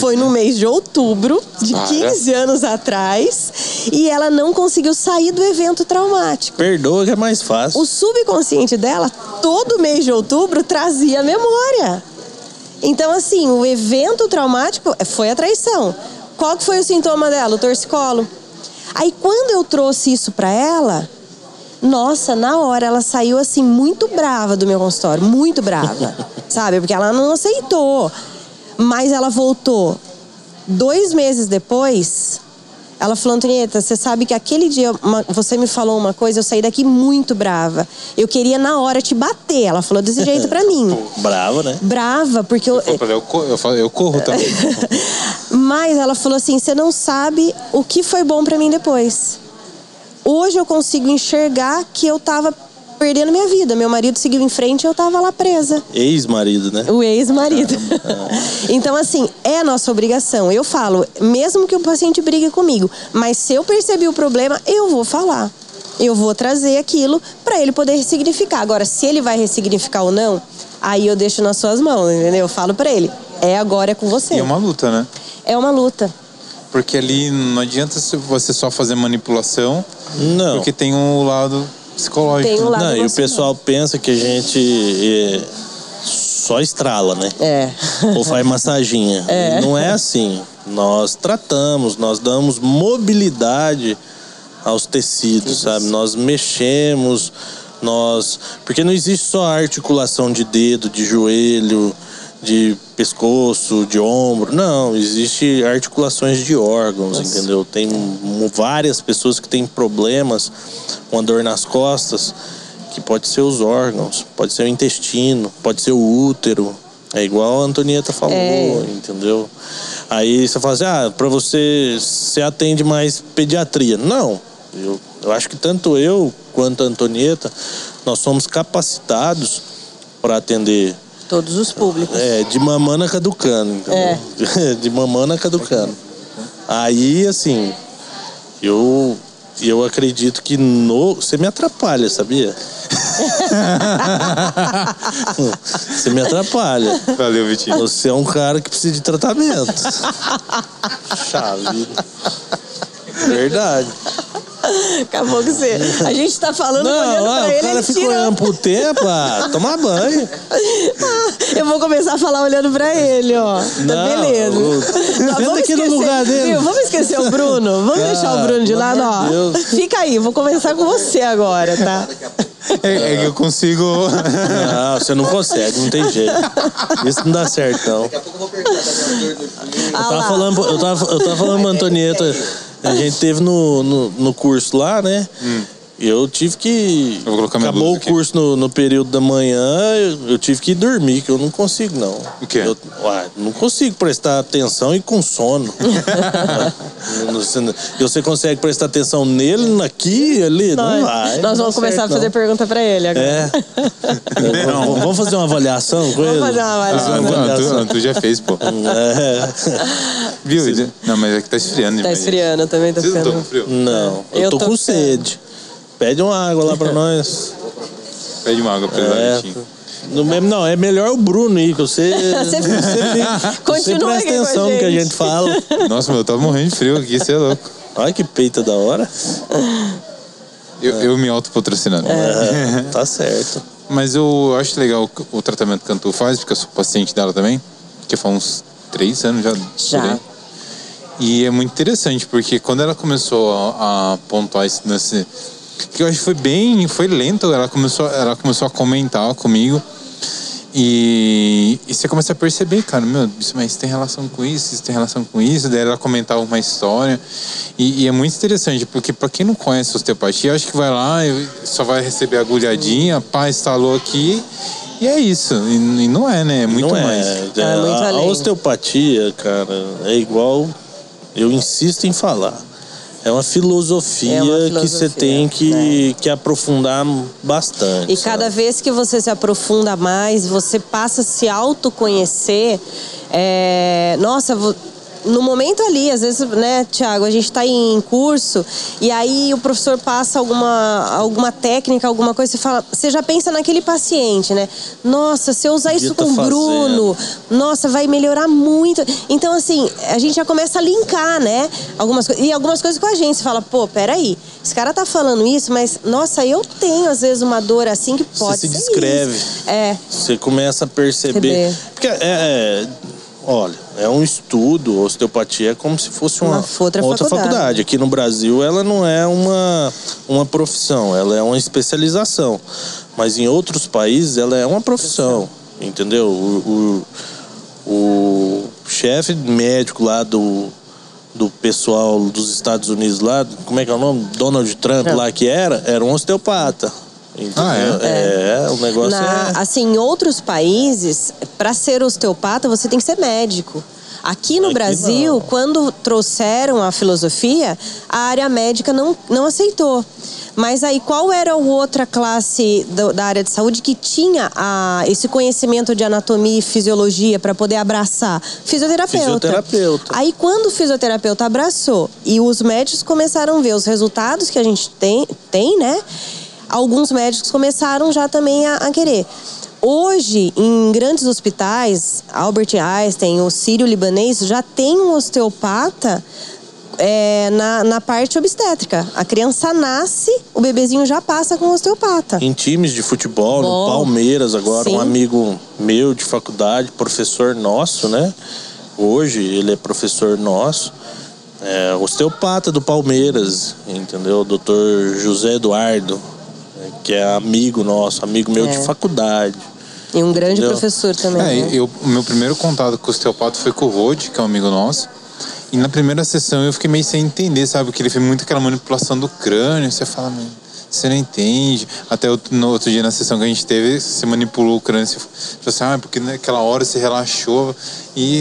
Foi no mês de outubro, de Para. 15 anos atrás, e ela não conseguiu sair do evento traumático. Perdoa que é mais fácil. O subconsciente dela, todo mês de outubro, trazia a memória. Então, assim, o evento traumático foi a traição. Qual que foi o sintoma dela? O torcicolo. Aí, quando eu trouxe isso pra ela, nossa, na hora ela saiu assim muito brava do meu consultório, muito brava, sabe? Porque ela não aceitou. Mas ela voltou dois meses depois. Ela falou, Antonieta, você sabe que aquele dia uma- você me falou uma coisa, eu saí daqui muito brava. Eu queria na hora te bater. Ela falou desse jeito pra mim. Brava, né? Brava, porque eu, Eu, eu, co- eu, eu corro também. mas ela falou assim: você não sabe o que foi bom pra mim depois. Hoje eu consigo enxergar que eu tava perdendo minha vida. Meu marido seguiu em frente e eu tava lá presa. Ex-marido, né? O ex-marido. então, assim, é a nossa obrigação. Eu falo, mesmo que o paciente brigue comigo, mas se eu perceber o problema, eu vou falar. Eu vou trazer aquilo para ele poder ressignificar. Agora, se ele vai ressignificar ou não, aí eu deixo nas suas mãos, entendeu? Eu falo para ele, é agora, é com você. E é uma luta, né? É uma luta. Porque ali não adianta você só fazer manipulação, Não. porque tem um lado psicológico. Tem um lado Não, e o pessoal pensa que a gente é, só estrala, né? É. Ou faz massaginha. É. Não é assim. Nós tratamos, nós damos mobilidade aos tecidos, sabe? Nós mexemos, nós. Porque não existe só articulação de dedo, de joelho, de pescoço, de ombro. Não, existe articulações de órgãos, entendeu? Tem várias pessoas que têm problemas com a dor nas costas, que pode ser os órgãos, pode ser o intestino, pode ser o útero. É igual a Antonieta falou, É. entendeu? Aí você fala assim, ah, pra você, você atende mais pediatria. Não, eu, eu acho que tanto eu quanto a Antonieta, nós somos capacitados para atender Todos os públicos. é, de mamana caducando, entendeu? De mamana caducando. Aí, assim, eu, eu acredito que no. Você me atrapalha, sabia? Você me atrapalha. Valeu, Vitinho. Você é um cara que precisa de tratamento. Chave. Verdade. Acabou que você. A gente tá falando olhando Não, pra ah, ele, o cara ele ficou tira... olhando pro tempo, ah, tomar banho. Eu vou começar a falar olhando pra ele, ó. Tá Não, beleza. o- Não, Senta aqui no lugar dele. Viu? Vamos esquecer o Bruno? Vamos deixar o Bruno de lado, ó. de Deus. Fica aí, vou começar com você agora, tá? É, é que eu consigo. Não, você não consegue, não tem jeito. Isso não dá certo, não. Daqui a pouco eu vou perguntar Ah Eu tava falando, eu tava, eu tava falando pra Antonieta, a gente teve no, no, no curso lá, né? Eu tive que. Eu vou colocar minha Acabou o aqui. curso no, no período da manhã, eu, eu tive que ir dormir, que eu não consigo, não. O quê? Eu, uai, não consigo prestar atenção e com sono. Não- você, não- e você consegue prestar atenção nele, aqui, ali? Não Nós, vai. nós não vamos começar certo, a fazer não. pergunta pra ele agora. É. Não. Vamos fazer uma avaliação com Vamos ele? fazer uma Ah, avaliação. Antu, avaliação. Antu, Antu já fez, pô. É. Viu? Não, mas é que tá esfriando Tá esfriando também, tá Vocês não ficando. estão com frio? Não, eu, Eu tô, tô com com sede. Pede uma água lá pra nós. Pede uma água pra ele, É, no mesmo, não, é melhor o Bruno aí, que você. Você- você Continua presta aqui com a atenção no que a gente. fala. Nossa, meu, eu tava morrendo de frio aqui, você é louco. Olha que peita da hora. Eu, eu me autopatrocinando. É, tá certo. Mas eu acho legal o tratamento que a Antu faz, porque eu sou paciente dela também, que faz uns três anos já. Já. E é muito interessante, porque quando ela começou a, a pontuar esse lance, que eu acho que foi bem, foi lento, ela começou, ela começou a comentar comigo. E, e você começa a perceber, cara, meu, isso, mas isso tem relação com isso, isso tem relação com isso. Daí ela comentava uma história. E, e é muito interessante, porque para quem não conhece osteopatia, acho que vai lá e só vai receber agulhadinha, pá, instalou aqui. E é isso. E, e não é, né? É muito não mais. é. É a, muito a osteopatia, cara, é igual. Eu insisto em falar. É uma filosofia, É uma que você né? tem que, que aprofundar bastante. E cada sabe? vez que você se aprofunda mais, você passa a se autoconhecer. É... Nossa, no momento ali, às vezes, né, Tiago, a gente está em curso e aí o professor passa alguma, alguma técnica, alguma coisa, você fala, você já pensa naquele paciente, né? Nossa, se eu usar isso tá com o Bruno, nossa, vai melhorar muito. Então, assim, a gente já começa a linkar, né? Algumas. E algumas coisas com a gente. Você fala, pô, peraí, esse cara tá falando isso, mas, nossa, eu tenho, às vezes, uma dor assim que pode se ser descreve. isso. É. Você começa a perceber. Perceber. Porque é, é- olha, é um estudo, osteopatia é como se fosse uma, Uma outra faculdade. Aqui no Brasil ela não é uma, uma profissão, ela é uma especialização. Mas em outros países ela é uma profissão. Entendeu? O, o, o chefe médico lá do, do pessoal dos Estados Unidos lá, como é que é o nome? Donald Trump Trump. lá que era, era um osteopata. Entendeu? Ah, é? o negócio Na- é. Assim, em outros países, para ser osteopata, você tem que ser médico. Aqui no Aqui Brasil, não. quando trouxeram a filosofia, a área médica não, não aceitou. Mas aí, qual era a outra classe do- da área de saúde que tinha a, esse conhecimento de anatomia e fisiologia para poder abraçar? Fisioterapeuta. Fisioterapeuta. Aí, quando o fisioterapeuta abraçou e os médicos começaram a ver os resultados que a gente tem, tem né? Alguns médicos começaram já também a, a querer. Hoje, em grandes hospitais, Albert Einstein, o Sírio-Libanês, já tem um osteopata é, na, na parte obstétrica. A criança nasce, o bebezinho já passa com o osteopata. Em times de futebol, no Bom. Palmeiras agora, Sim. um amigo meu de faculdade, professor nosso, né? Hoje ele é professor nosso, é osteopata do Palmeiras, entendeu? O doutor José Eduardo, que é amigo nosso, amigo meu É. de faculdade. E um grande Entendeu? professor também. É, né? eu, o meu primeiro contato com o osteopata foi com o Rod, que é um amigo nosso. E na primeira sessão eu fiquei meio sem entender, sabe? Porque ele fez muito aquela manipulação do crânio. Você fala, "Meu, você não entende. Até no outro dia na sessão que a gente teve, você manipulou o crânio. Você falou assim, ah, porque naquela hora você relaxou. E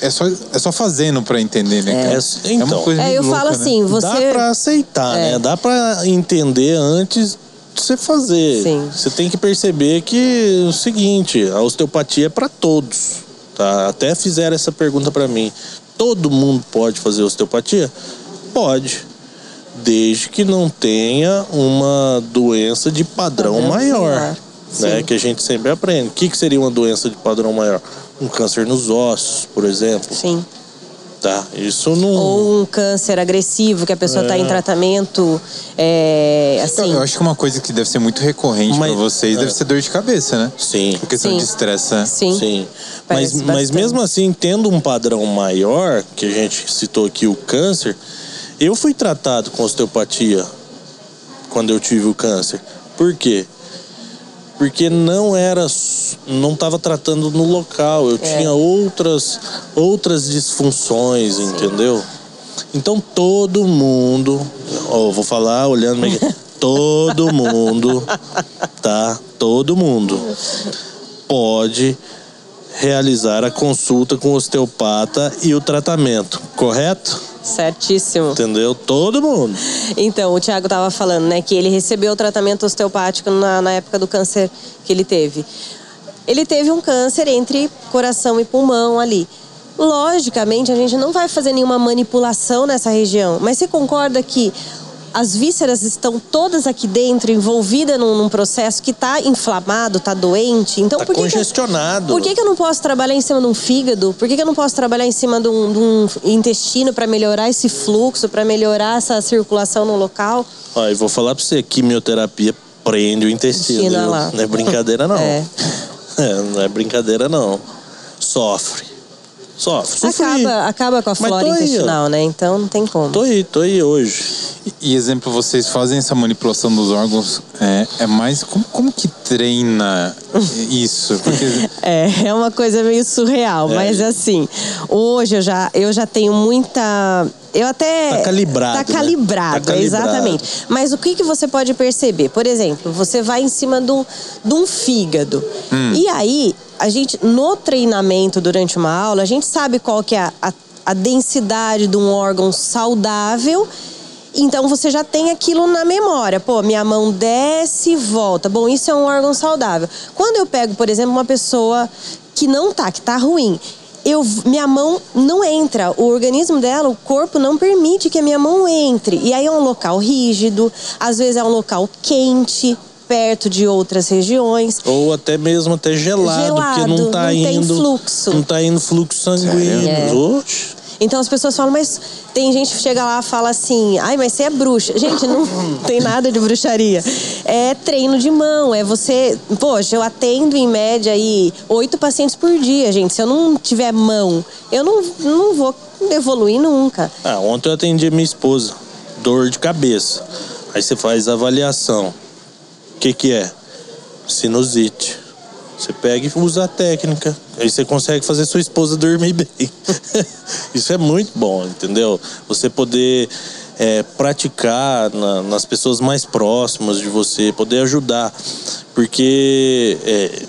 é só, é só fazendo para entender, né? É, é então, é uma coisa é, eu louca, falo né? assim, você... Dá pra aceitar, É. né? Dá pra entender antes você fazer. Sim. Você tem que perceber que é o seguinte, a osteopatia é para todos, tá? Até fizeram essa pergunta para mim. Todo mundo pode fazer osteopatia? Pode. Desde que não tenha uma doença de padrão, Padrão maior. maior. Né? Que a gente sempre aprende. O que, que seria uma doença de padrão maior? Um câncer nos ossos, por exemplo. Sim. Tá? Isso não. Ou um câncer agressivo que a pessoa está É. em tratamento, é, assim... Eu acho que uma coisa que deve ser muito recorrente para vocês é. deve ser dor de cabeça, né? Sim. Por questão Sim. de estresse. Sim. Sim. Mas, mas mesmo assim, tendo um padrão maior, que a gente citou aqui o câncer, eu fui tratado com osteopatia quando eu tive o câncer. Por quê? Porque não era, não estava tratando no local, eu É. tinha outras outras disfunções, entendeu? Então todo mundo, ó, vou falar olhando todo mundo, tá? Todo mundo pode realizar a consulta com o osteopata e o tratamento, correto? Certíssimo. Entendeu? Todo mundo. Então, o Tiago estava falando, né, que ele recebeu o tratamento osteopático na, na época do câncer que ele teve. Ele teve um câncer entre coração e pulmão ali. Logicamente, a gente não vai fazer nenhuma manipulação nessa região, mas você concorda que as vísceras estão todas aqui dentro, envolvidas num, num processo que está inflamado, está doente? Então, Tá por que que eu- congestionado. por que, que eu não posso trabalhar em cima de um fígado? Por que, que eu não posso trabalhar em cima de um, de um intestino para melhorar esse fluxo, para melhorar essa circulação no local? Ó, eu vou falar pra você, quimioterapia prende o intestino. Lá. Não é brincadeira, não. É. É, não é brincadeira, não. Sofre. Sofre. Acaba, acaba com a flora ó. intestinal, né? Então não tem como. Tô aí, tô aí hoje. E, exemplo, vocês fazem essa manipulação dos órgãos, é, é mais. Como, como que treina isso? Porque É, é uma coisa meio surreal, É. mas assim, hoje eu já, eu já tenho muita. Eu até. Tá calibrado, Tá né? calibrado, Tá calibrado. exatamente. Mas o que, que você pode perceber? Por exemplo, você vai em cima de um, de um fígado. Hum. E aí, a gente, no treinamento durante uma aula, a gente sabe qual que é a, a, a densidade de um órgão saudável. Então você já tem aquilo na memória. Pô, minha mão desce e volta. Bom, isso é um órgão saudável. Quando eu pego, por exemplo, uma pessoa que não tá, que tá ruim, eu, minha mão não entra. O organismo dela, o corpo não permite que a minha mão entre. E aí é um local rígido, às vezes é um local quente, perto de outras regiões. Ou até mesmo até gelado, porque não Gelado, tá não tem indo. fluxo. Não tá indo fluxo sanguíneo. É. Oxe. Então as pessoas falam, mas tem gente que chega lá e fala assim, ai, mas você é bruxa. Gente, não tem nada de bruxaria. É treino de mão, é você. Poxa, eu atendo em média aí oito pacientes por dia, gente. Se eu não tiver mão, eu não, não vou evoluir nunca. Ah, ontem eu atendi minha esposa. Dor de cabeça. Aí você faz a avaliação. O que que é? Sinusite. Você pega e usa a técnica. Aí você consegue fazer sua esposa dormir bem. Isso é muito bom, entendeu? Você poder é, praticar na- nas pessoas mais próximas de você, poder ajudar. Porque é,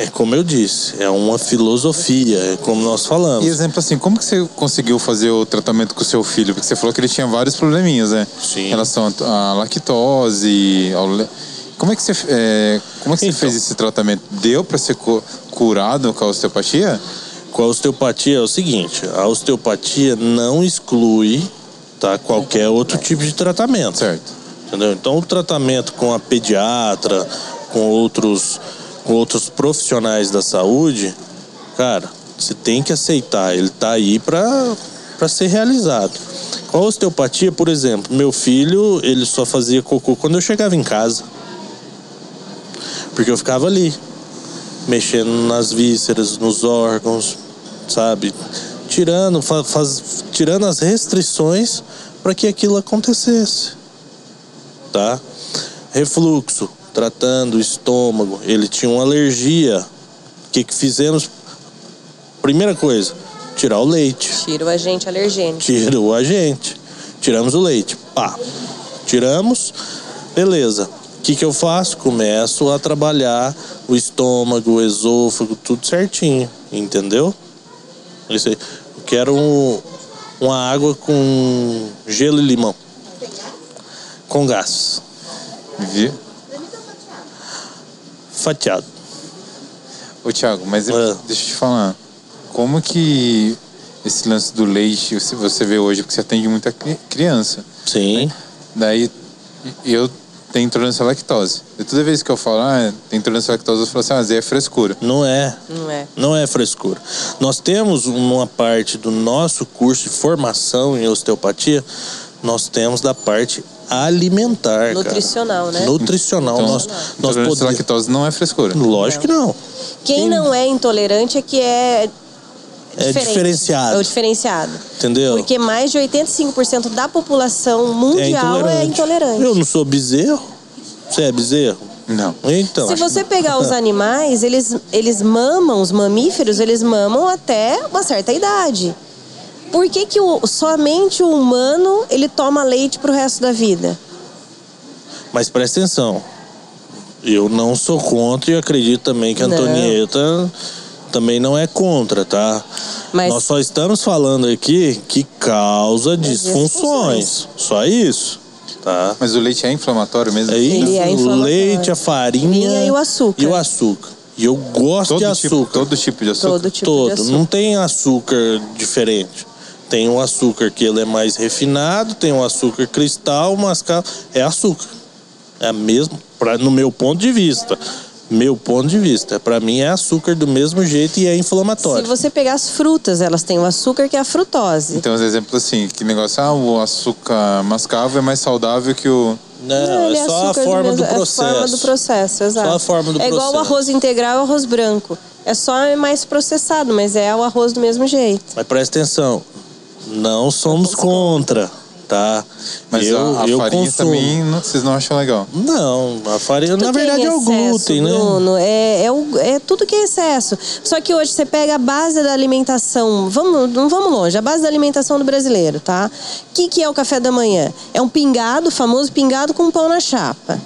é como eu disse, é uma filosofia, é como nós falamos. E exemplo assim, como que você conseguiu fazer o tratamento com o seu filho? Porque você falou que ele tinha vários probleminhas, né? Sim. Em relação à lactose, ao Como é que você, é, como é que você Então. fez esse tratamento? Deu para ser cu- curado com a osteopatia? Com a osteopatia é o seguinte, a osteopatia não exclui tá, qualquer outro tipo de tratamento. Certo. Entendeu? Então o tratamento com a pediatra, com outros, com outros profissionais da saúde, cara, você tem que aceitar, ele tá aí para para ser realizado. Com a osteopatia, por exemplo, meu filho, ele só fazia cocô quando eu chegava em casa. Porque eu ficava ali, mexendo nas vísceras, nos órgãos, sabe? Tirando, fa- faz- tirando as restrições para que aquilo acontecesse. Tá? Refluxo, tratando o estômago, ele tinha uma alergia. O que, que fizemos? Primeira coisa, tirar o leite. Tira o agente alergênico. Tira o agente. Tiramos o leite. Pá. Tiramos. Beleza. O que, que eu faço? Começo a trabalhar o estômago, o esôfago, tudo certinho. Entendeu? Isso aí. Eu quero um, uma água com gelo e limão. Com gás. Viu? Fatiado. Ô, Thiago, mas eu- Ah. deixa eu te falar. Como que esse lance do leite você- vê hoje? Porque você atende muita cri- criança. Sim. Daí eu tenho intolerância à lactose. E toda vez que eu falo, ah, tem intolerância à lactose, eu falo assim, ah, mas é frescura. Não é. Não é? Não é frescura. Nós temos uma parte do nosso curso de formação em osteopatia, nós temos da parte alimentar, cara. Nutricional, né? Nutricional. Então, nós nós intolerância à podemos. lactose não é frescura. Lógico que não. Quem não é intolerante é que é. É diferenciado. É o diferenciado. Entendeu? Porque mais de 85% da população mundial é intolerante. Eu não sou bezerro. Você é bezerro? Não. Então. Se você pegar os animais, eles, eles mamam, os mamíferos, eles mamam até uma certa idade. Por que, que o, somente o humano ele toma leite pro resto da vida? Mas presta atenção. Eu não sou contra e acredito também que a Não. Antonieta também não é contra, tá? Mas- Nós só estamos falando aqui que causa disfunções. Só isso, tá? Mas o leite é inflamatório mesmo? É isso. Ele é o leite, a farinha Farinha e o açúcar. E o açúcar. E eu gosto Todo de tipo, açúcar. todo tipo de açúcar? Todo tipo Todo. de açúcar. Não tem açúcar diferente. Tem um açúcar que ele é mais refinado, tem um açúcar cristal, mascavo. É açúcar. É a mesma, pra, no meu ponto de vista. Meu ponto de vista. Pra mim é açúcar do mesmo jeito e é Se inflamatório. você pegar as frutas, elas têm o açúcar que é a frutose. Então, os exemplos assim, que negócio, ah, o açúcar mascavo é mais saudável que o... Não, ele é só a forma mesmo- do É a forma processo. do processo, exato. Só a forma do é igual o processo. arroz integral e o arroz branco. É só mais processado, mas é o arroz do mesmo jeito. Mas presta atenção. Não somos contra, tá? Mas eu, a, a eu farinha consumo. também não- vocês não acham legal? Não, a farinha, Tudo na verdade, é o excesso, glúten, né? Bruno, é, é, o- é tudo que é excesso. Só que hoje você pega a base da alimentação, vamos, não vamos longe, a base da alimentação do brasileiro, tá? O que, que é o café da manhã? É um pingado, o famoso pingado com pão na chapa.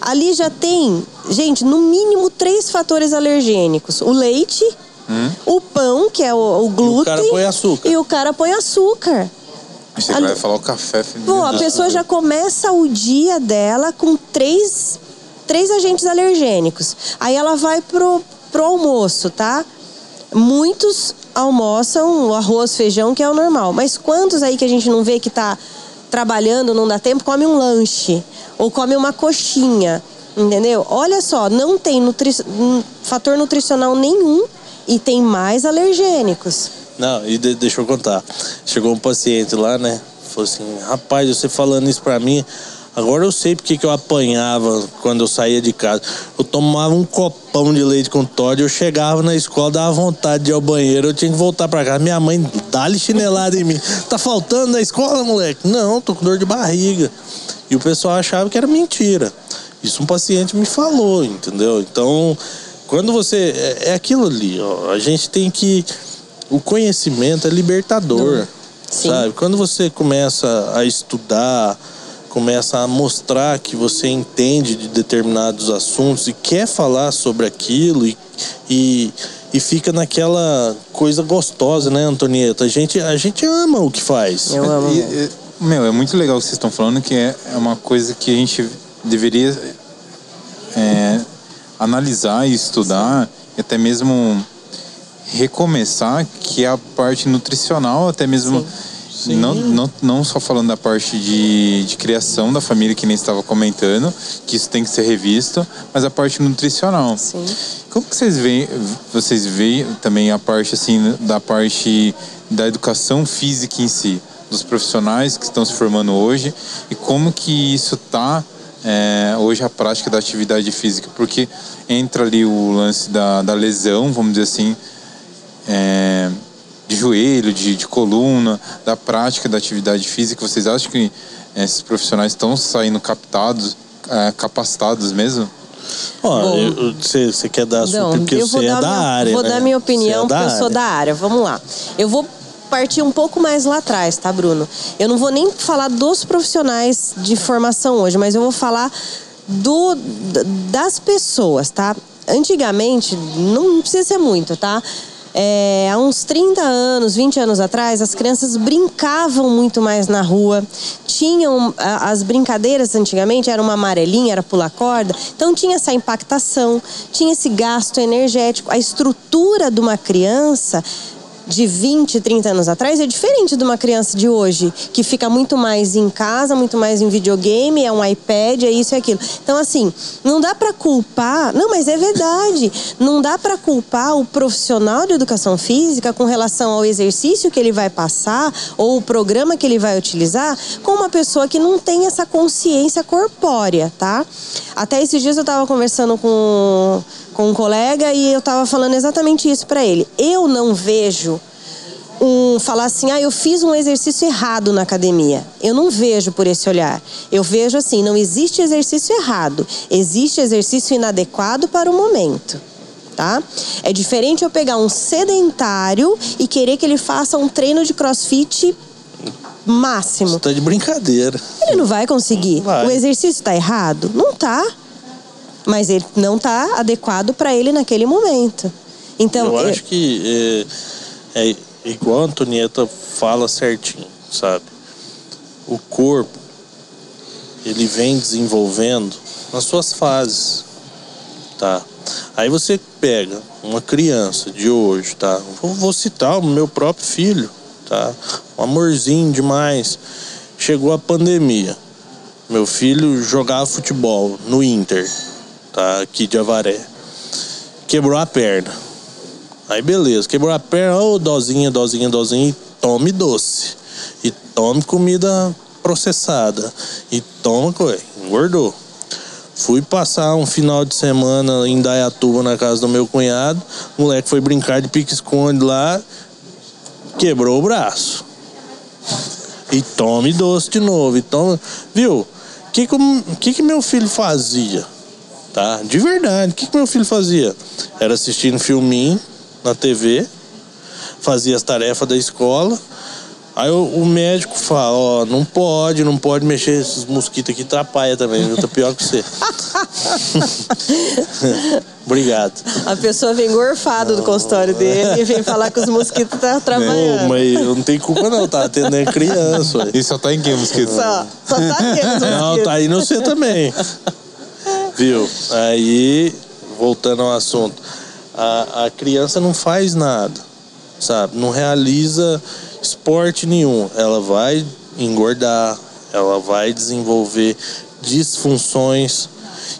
Ali já tem, gente, no mínimo três fatores alergênicos: o leite, o pão, que é o, o glúten, cara põe açúcar. e o cara põe açúcar. Ali- vai falar o café. filho. Pô, a pessoa já começa o dia dela com três, três agentes alergênicos. Aí ela vai pro, pro almoço, tá? Muitos almoçam o arroz, feijão, que é o normal. Mas quantos aí que a gente não vê que tá trabalhando, não dá tempo, come um lanche ou come uma coxinha, entendeu? Olha só, não tem nutri... fator nutricional nenhum e tem mais alergênicos. Não, e de- deixa eu contar. Chegou um paciente lá, né? Falou assim, rapaz, você falando isso pra mim, agora eu sei porque que eu apanhava quando eu saía de casa. Eu tomava um copão de leite com Todd, eu chegava na escola, dava vontade de ir ao banheiro, eu tinha que voltar pra casa. Minha mãe dá-lhe chinelada em mim. Tá faltando na escola, moleque? Não, tô com dor de barriga. E o pessoal achava que era mentira. Isso um paciente me falou, entendeu? Então, quando você. É, é aquilo ali, ó. A gente tem que. O conhecimento é libertador. Sim. Sabe? Quando você começa a estudar, começa a mostrar que você entende de determinados assuntos e quer falar sobre aquilo e, e, e fica naquela coisa gostosa, né, Antonieta? A gente, a gente ama o que faz. Eu amo. E, e, meu, é muito legal o que vocês estão falando, que é, é uma coisa que a gente deveria é, analisar e estudar, e até mesmo recomeçar, que é a parte nutricional, até mesmo. Sim. Não, não, não só falando da parte de, de criação da família, que nem estava comentando, que isso tem que ser revisto, mas a parte nutricional. Sim. Como que vocês veem, vocês veem também a parte assim da parte da educação física em si, dos profissionais que estão se formando hoje e como que isso tá é, hoje a prática da atividade física, porque entra ali o lance da, da lesão, vamos dizer assim, é, de joelho, de, de coluna, da prática da atividade física. Vocês acham que esses profissionais estão saindo captados, é, capacitados mesmo? Ó, você quer dar a sua Não, porque eu você vou é dar da minha- área. Vou né? dar minha é opinião, porque eu sou área. da área. Vamos lá. Eu vou partir um pouco mais lá atrás, tá, Bruno? Eu não vou nem falar dos profissionais de formação hoje, mas eu vou falar do, das pessoas, tá? Antigamente, não precisa ser muito, tá? É, há uns 30 anos, 20 anos atrás, as crianças brincavam muito mais na rua. Tinham as brincadeiras antigamente, era uma amarelinha, era pular corda. Então tinha essa impactação, tinha esse gasto energético. A estrutura de uma criança de 20, 30 anos atrás é diferente de uma criança de hoje, que fica muito mais em casa, muito mais em videogame, é um iPad, é isso e aquilo. Então, assim, não dá para culpar. Não, mas é verdade. Não dá para culpar o profissional de educação física com relação ao exercício que ele vai passar ou o programa que ele vai utilizar com uma pessoa que não tem essa consciência corpórea, tá? Até esses dias eu estava conversando com com um colega e eu estava falando exatamente isso para ele. Eu não vejo um falar assim, ah, eu fiz um exercício errado na academia. Eu não vejo por esse olhar. Eu vejo assim, não existe exercício errado, existe exercício inadequado para o momento. Tá? É diferente eu pegar um sedentário e querer que ele faça um treino de crossfit máximo. Você tá de brincadeira. Ele não vai conseguir. Vai. O exercício está errado? Não tá mas ele não está adequado para ele naquele momento. Então, eu, eu... acho que é, é, igual a Antonieta fala certinho, sabe? O corpo ele vem desenvolvendo nas suas fases, tá? Aí você pega uma criança de hoje, tá? Vou, vou citar o meu próprio filho, tá? Um amorzinho demais. Chegou a pandemia. Meu filho jogava futebol no Inter tá? Aqui de Avaré. Quebrou a perna. Aí beleza, quebrou a perna, ô oh, dozinha, dozinha, dozinha, e tome doce. E tome comida processada. E toma coisa, engordou. Fui passar um final de semana em Dayatuba na casa do meu cunhado. O moleque foi brincar de pique-esconde lá, quebrou o braço. E tome doce de novo. E toma. Viu? O que, que, que meu filho fazia? Tá? De verdade. O que, que meu filho fazia? Era assistindo filminho na TV, fazia as tarefas da escola. Aí o, o médico fala, ó, não pode, não pode mexer esses mosquitos aqui, atrapalha também, viu? Tá pior que você. Obrigado. A pessoa vem gorfado do consultório dele e vem falar que os mosquitos tá trabalhando. Não, mas eu não tenho culpa não, tá atendendo criança. Ué. E só tá em quem mosquito? Só, só tá aqui os mosquitos. Não, tá aí no você também. Viu? Aí, voltando ao assunto, a, a criança não faz nada, sabe? Não realiza esporte nenhum. Ela vai engordar, ela vai desenvolver disfunções.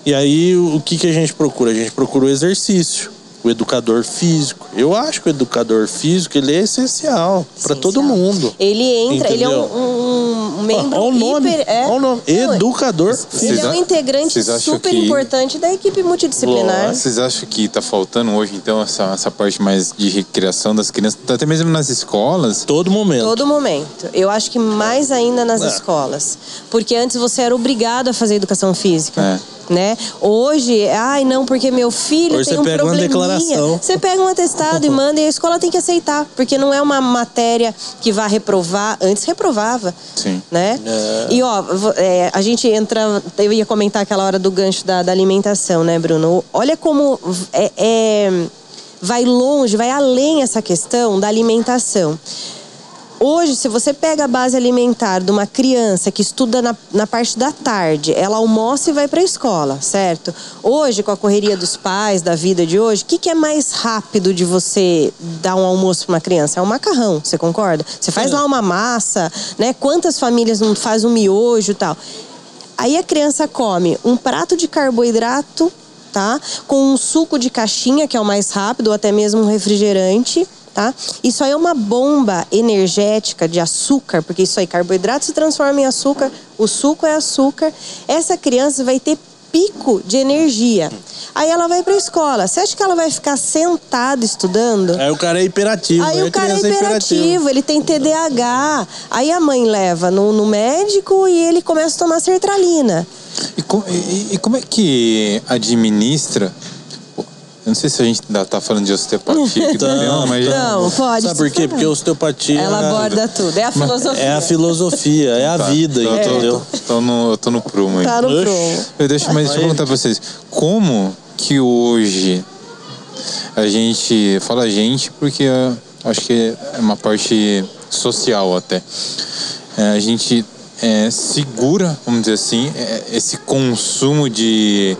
E aí, o que, que a gente procura? A gente procura o exercício o educador físico. Eu acho que o educador físico ele é essencial para todo mundo. Ele entra, Entendeu? ele é um, um membro olha o nome, hiper, é, o nome. educador físico. Ele é um integrante super que... importante da equipe multidisciplinar. Vocês acham que está faltando hoje então essa, essa parte mais de recreação das crianças, até mesmo nas escolas? Todo momento. Todo momento. Eu acho que mais ainda nas é. escolas, porque antes você era obrigado a fazer educação física. É né? Hoje, ai não, porque meu filho Hoje tem um pega probleminha. Uma declaração. Você pega um atestado e manda e a escola tem que aceitar, porque não é uma matéria que vai reprovar. Antes reprovava, Sim. né? É. E ó, é, a gente entra, eu ia comentar aquela hora do gancho da, da alimentação, né, Bruno? Olha como é, é vai longe, vai além essa questão da alimentação. Hoje, se você pega a base alimentar de uma criança que estuda na, na parte da tarde, ela almoça e vai para a escola, certo? Hoje, com a correria dos pais, da vida de hoje, o que, que é mais rápido de você dar um almoço para uma criança? É um macarrão, você concorda? Você faz é. lá uma massa, né? Quantas famílias não faz um miojo e tal? Aí a criança come um prato de carboidrato, tá? Com um suco de caixinha, que é o mais rápido, ou até mesmo um refrigerante tá? Isso aí é uma bomba energética de açúcar, porque isso aí, carboidrato se transforma em açúcar, o suco é açúcar. Essa criança vai ter pico de energia. Aí ela vai para a escola. Você acha que ela vai ficar sentada estudando? Aí o cara é hiperativo. Aí o cara é hiperativo, ele tem TDAH. Aí a mãe leva no, no médico e ele começa a tomar sertralina. E, com, e, e como é que administra não sei se a gente ainda tá falando de osteopatia aqui do Tá, mas Não, pode. Sabe por quê? Porque a osteopatia Ela aborda tudo. É a filosofia. é a filosofia, é a Tá, vida, então entendeu? tô, tô no, eu tô no prumo aí. Tá no prumo. Eu deixo, mas deixa eu perguntar pra vocês. Como que hoje a gente. Fala a gente porque acho que é uma parte social até. Eh, a gente eh, segura, vamos dizer assim, eh, esse consumo de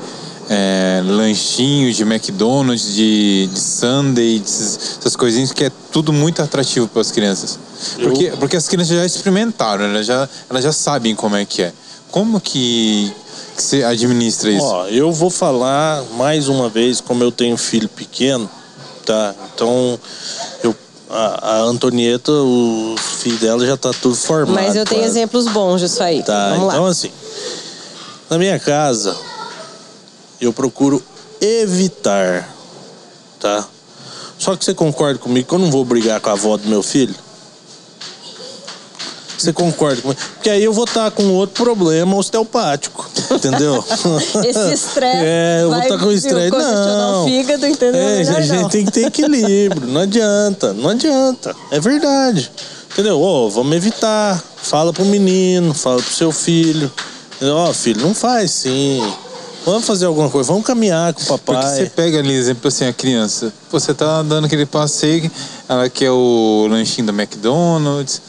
eh, lanchinho, de McDonald's, de, de Sunday, essas coisinhas que é tudo muito atrativo para as crianças. Porque, porque as crianças já experimentaram, elas já, elas já sabem como é que é. Como que, que você administra isso? Ó, eu vou falar mais uma vez, como eu tenho filho pequeno, tá? Então, eu, a, a Antonieta, o filho dela já tá tudo formado. Mas eu tenho quase. exemplos bons disso aí. Tá, Vamos então lá. assim, na minha casa, eu procuro evitar, tá? Só que você concorda comigo que eu não vou brigar com a avó do meu filho? Você concorda comigo? Porque aí eu vou estar com outro problema osteopático, entendeu? Esse estresse. É, eu vou estar com estresse. Não. o fígado, entendeu? É, Melhor a gente não. tem que ter equilíbrio. Não adianta, não adianta. É verdade. Entendeu? Ó, vamos evitar. Fala pro menino, fala pro seu filho. Ó, filho, não faz sim. Vamos fazer alguma coisa, vamos caminhar com o Porque papai. você pega ali, exemplo assim, a criança, você tá dando aquele passeio, ela quer o lanchinho da McDonald's.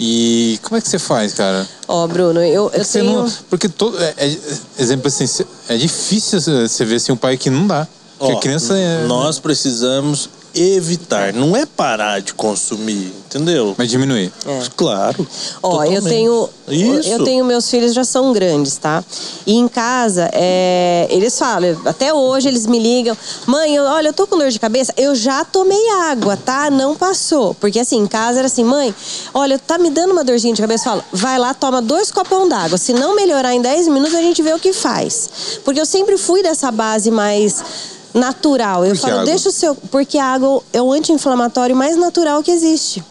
E como é que você faz, cara? Ó, Bruno, eu, eu Porque você tenho. não- porque todo, é, é- exemplo assim, é difícil você ver assim um pai que não dá. Porque Ó, a criança é. Nós precisamos evitar, não é parar de consumir, entendeu? Mas diminuir. É. Claro. Ó, eu totalmente. tenho. Isso. Eu tenho meus filhos já são grandes, tá? E em casa, é, eles falam, até hoje eles me ligam, mãe, eu- olha, eu tô com dor de cabeça, eu já tomei água, tá? Não passou. Porque assim, em casa era assim, mãe, olha, tá me dando uma dorzinha de cabeça, eu falo, vai lá, toma dois copão d'água. Se não melhorar em 10 minutos, a gente vê o que faz. Porque eu sempre fui dessa base mais natural. Eu falo, deixa o seu. Porque a água é o anti-inflamatório mais natural que existe.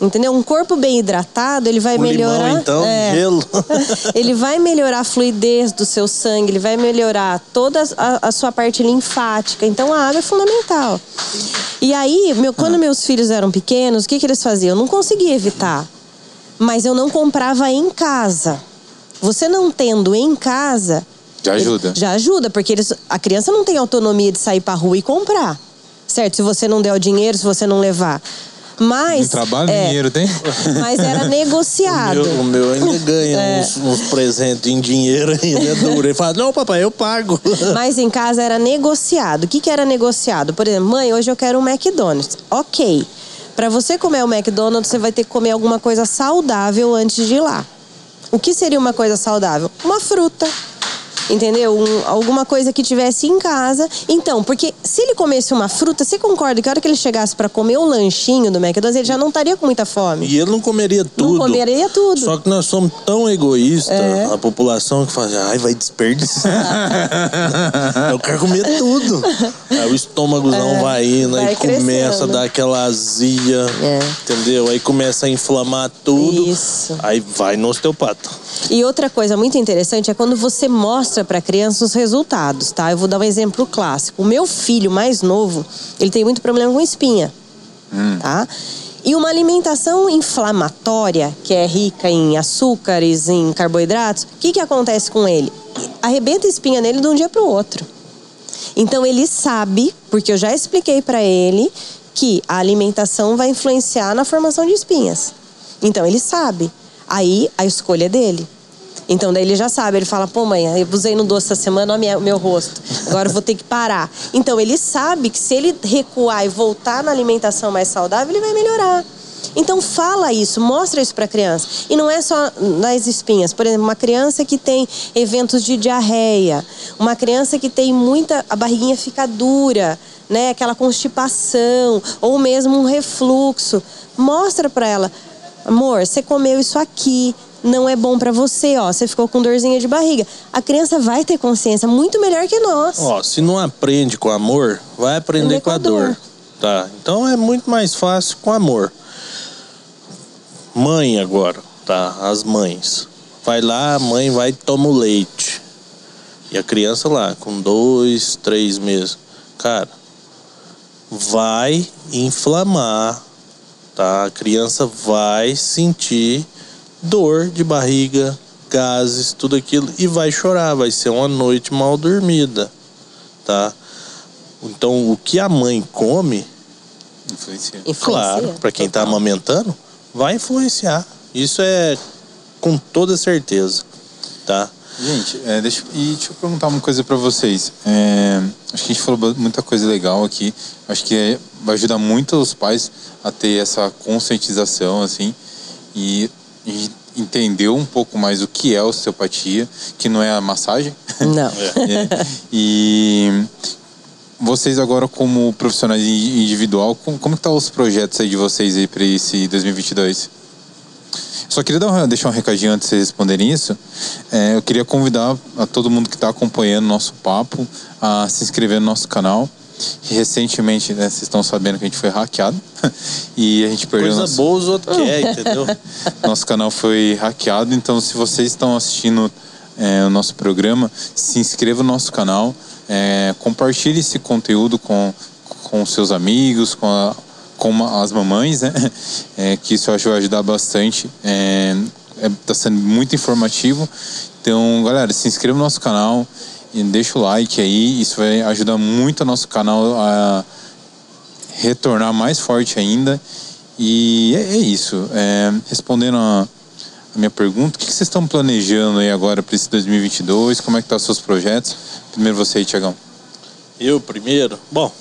Entendeu? Um corpo bem hidratado, ele vai Com melhorar. limão, então, é. gelo. ele vai melhorar a fluidez do seu sangue, ele vai melhorar toda a, a sua parte linfática. Então a água é fundamental. E aí, meu, quando meus filhos eram pequenos, o que, que eles faziam? Eu não conseguia evitar. Mas eu não comprava em casa. Você não tendo em casa. Já ajuda. Já ajuda, porque eles, a criança não tem autonomia de sair pra rua e comprar. Certo? Se você não der o dinheiro, se você não levar. Mas. Um trabalho, é, dinheiro tem? Mas era negociado. Meu- o meu ainda ganha É. uns, uns presentes em dinheiro ainda, é duro. Ele fala, não, papai, eu pago. Mas em casa era negociado. O que, que era negociado? Por exemplo, mãe, hoje eu quero um McDonald's. Ok. Para você comer o McDonald's, você vai ter que comer alguma coisa saudável antes de ir lá. O que seria uma coisa saudável? Uma fruta. Entendeu? Um- alguma coisa que tivesse em casa. Então, porque se ele comesse uma fruta, você concorda que a hora que ele chegasse para comer o lanchinho do McDonald's, ele já não estaria com muita fome? E ele não comeria tudo. comeria tudo. Só que nós somos tão egoístas, É. a população que fala, ai, vai desperdiçar. Eu quero comer tudo. Aí o estômagozão vai indo, É, vai aí começa a crescendo. dar aquela azia, É. entendeu? Aí começa a inflamar tudo. Isso. Aí vai no osteopata. E outra coisa muito interessante é quando você mostra para a criança os resultados, tá? Eu vou dar um exemplo clássico. O meu filho mais novo, ele tem muito problema com espinha, tá? E uma alimentação inflamatória, que é rica em açúcares, em carboidratos, o que, que acontece com ele? Arrebenta a espinha nele de um dia para o outro. Então ele sabe, porque eu já expliquei para ele, que a alimentação vai influenciar na formação de espinhas. Então ele sabe. Aí a escolha é dele. Então daí ele já sabe, ele fala, pô mãe, eu usei no doce essa semana, o meu rosto. Agora eu vou ter que parar. Então ele sabe que se ele recuar e voltar na alimentação mais saudável, ele vai melhorar. Então fala isso, mostra isso para a criança. E não é só nas espinhas. Por exemplo, uma criança que tem eventos de diarreia, uma criança que tem muita a barriguinha fica dura, né, aquela constipação ou mesmo um refluxo. Mostra para ela, amor, você comeu isso aqui, não é bom para você, ó, você ficou com dorzinha de barriga. A criança vai ter consciência muito melhor que nós. Ó, se não aprende com amor, vai aprender com a com a dor. dor. Tá? Então é muito mais fácil com amor. Mãe agora, tá? As mães. Vai lá, a mãe vai e toma o leite. E a criança lá, com dois, três meses. cara, vai inflamar, tá? A criança vai sentir dor de barriga, gases, tudo aquilo e vai chorar, vai ser uma noite mal dormida, tá? Então, o que a mãe come, Influencia. Claro, para quem está amamentando, vai influenciar. Isso é com toda certeza, tá? Gente, é, deixa, e deixa eu perguntar uma coisa pra vocês. É, acho que a gente falou muita coisa legal aqui. Acho que é- vai ajudar muito os pais a ter essa conscientização, assim, e, e entender um pouco mais o que é osteopatia, que não é a massagem. Não. É, e vocês agora como profissionais in- individual, como, como que tá os projetos aí de vocês aí para esse 2022? Só queria dar um- deixar um recadinho antes de vocês responderem isso. É, eu queria convidar a todo mundo que está acompanhando o nosso papo a se inscrever no nosso canal. Recentemente, né, vocês estão sabendo que a gente foi hackeado e a gente perdeu Coisa nosso, boa os outros querem, entendeu? nosso canal foi hackeado, então se vocês estão assistindo é, o nosso programa, se inscreva no nosso canal, é, compartilhe esse conteúdo com, com seus amigos, com, a- com uma- as mamães, né? É, que isso eu acho que vai ajudar bastante. É, é, tá sendo muito informativo. Então, galera, se inscreva no nosso canal deixa o like aí. Isso vai ajudar muito o nosso canal a retornar mais forte ainda. E é, é isso. É, respondendo a, a minha pergunta, o que que vocês estão planejando aí agora para esse 2022? Como é que tá os seus projetos? Primeiro você aí, Tiagão. Eu primeiro? Bom,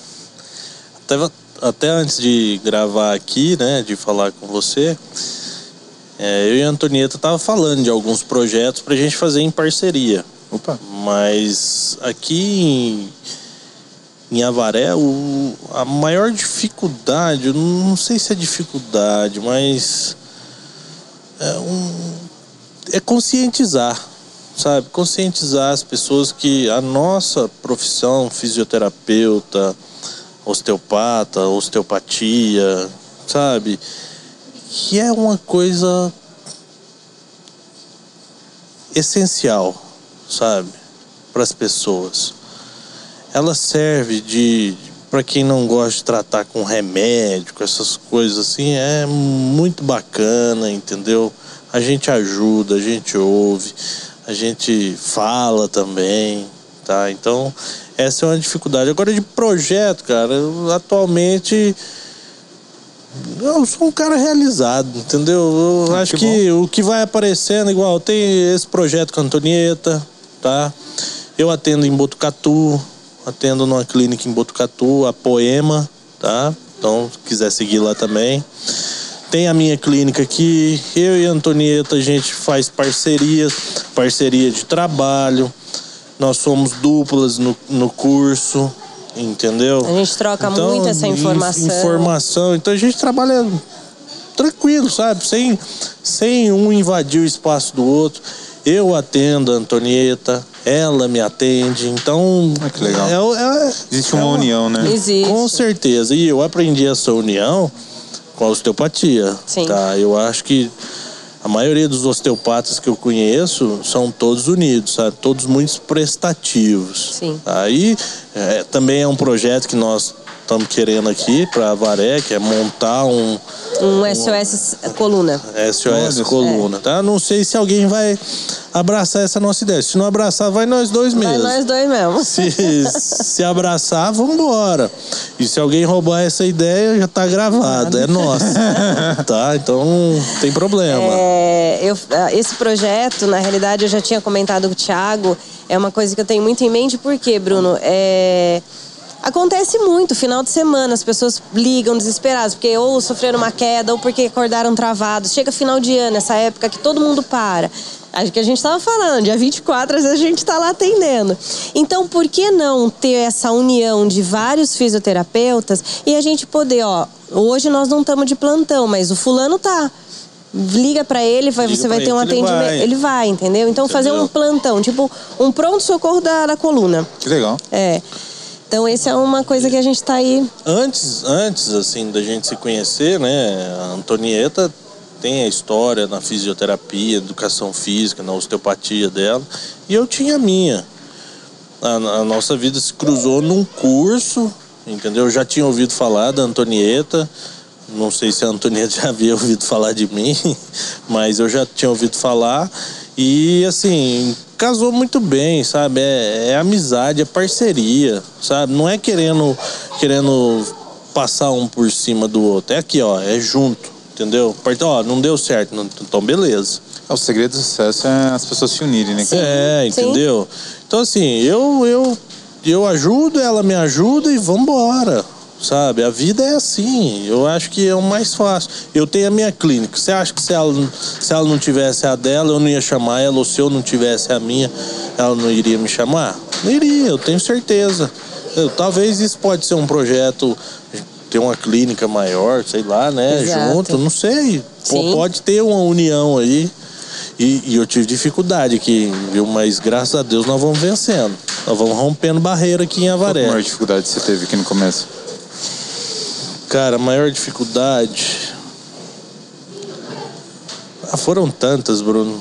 até, até antes de gravar aqui, né, de falar com você, é, eu e a Antonieta tava falando de alguns projetos pra gente fazer em parceria. Opa. Mas aqui em, em Avaré, o, a maior dificuldade, não sei se é dificuldade, mas é, um, é conscientizar, sabe? Conscientizar as pessoas que a nossa profissão, fisioterapeuta, osteopata, osteopatia, sabe? Que é uma coisa essencial, sabe, para as pessoas. Ela serve de para quem não gosta de tratar com remédio, com essas coisas assim, é muito bacana, entendeu? A gente ajuda, a gente ouve, a gente fala também, tá? Então, essa é uma dificuldade. Agora de projeto, cara, eu, atualmente eu sou um cara realizado, entendeu? Eu Ah, acho que que o que vai aparecendo, igual, tem esse projeto com a Antonieta, tá? Eu atendo em Botucatu, atendo numa clínica em Botucatu, a Poema, tá? Então, se quiser seguir lá também. Tem a minha clínica aqui, eu e a Antonieta, a gente faz parcerias, parceria de trabalho. Nós somos duplas no, no curso, entendeu? A gente troca muito essa in- informação. informação. Então a gente trabalha tranquilo, sabe? Sem, sem um invadir o espaço do outro. Eu atendo a Antonieta, ela me atende. Então. Ah, que legal. é é- Existe é uma união, né? Existe. Com certeza. E eu aprendi essa união com a osteopatia. Sim. Tá? Eu acho que a maioria dos osteopatas que eu conheço são todos unidos, sabe? Todos muito prestativos. Sim. Aí é, também é um projeto que nós estamos querendo aqui para Avaré, que é montar um Um SOS coluna. SOS coluna, tá? Não sei se alguém vai abraçar essa nossa ideia. Se não abraçar, vai nós dois Vai mesmo. nós dois mesmo. Se, se abraçar, vamos embora. E se alguém roubar essa ideia, já tá gravado, é nossa. tá? Então não tem problema. É, eu, ah, esse projeto, na realidade, eu já tinha comentado com o Thiago, é uma coisa que eu tenho muito em mente, porque, Bruno, é, acontece muito, final de semana, as pessoas ligam desesperadas, porque ou sofreram uma queda, ou porque acordaram travados. Chega final de ano, essa época que todo mundo para. Acho que a gente estava falando, dia 24, às vezes a gente está lá atendendo. Então, por que não ter essa união de vários fisioterapeutas e a gente poder, ó, hoje nós não estamos de plantão, mas o fulano tá. Liga pra ele, vai, Liga você vai ter um ele atendimento. vai. Ele vai, entendeu? Então, fazer Entendeu? um plantão, tipo um pronto-socorro da, da coluna. Que legal. É. Então, essa é uma coisa que a gente tá aí. Antes, antes assim da gente se conhecer, né, a Antonieta tem a história na fisioterapia, educação física, na osteopatia dela, e eu tinha a minha. a, a nossa vida se cruzou num curso, entendeu? Eu já tinha ouvido falar da Antonieta. Não sei se a Antonieta já havia ouvido falar de mim, mas eu já tinha ouvido falar. E assim, casou muito bem, sabe? É, é amizade, é parceria, sabe? Não é querendo, querendo passar um por cima do outro. É aqui, ó, é junto, entendeu? Ó, não deu certo, então beleza. É, o segredo do sucesso é as pessoas se unirem, né? É, entendeu? Sim. Então assim, eu, eu, eu ajudo, ela me ajuda e vambora. Sabe, a vida é assim. Eu acho que é o mais fácil. Eu tenho a minha clínica. Você acha que se ela, se ela não tivesse a dela, eu não ia chamar ela? Ou se eu não tivesse a minha, ela não iria me chamar? Não iria, eu tenho certeza. Eu, talvez isso pode ser um projeto, ter uma clínica maior, sei lá, né? Exato. Junto, não sei. Sim. Pode ter uma união aí. E, e, eu tive dificuldade aqui, viu? Mas graças a Deus nós vamos vencendo. Nós vamos rompendo barreira aqui em Avaré. Qual a maior dificuldade você teve aqui no começo? Cara, a maior dificuldade. Ah, foram tantas, Bruno.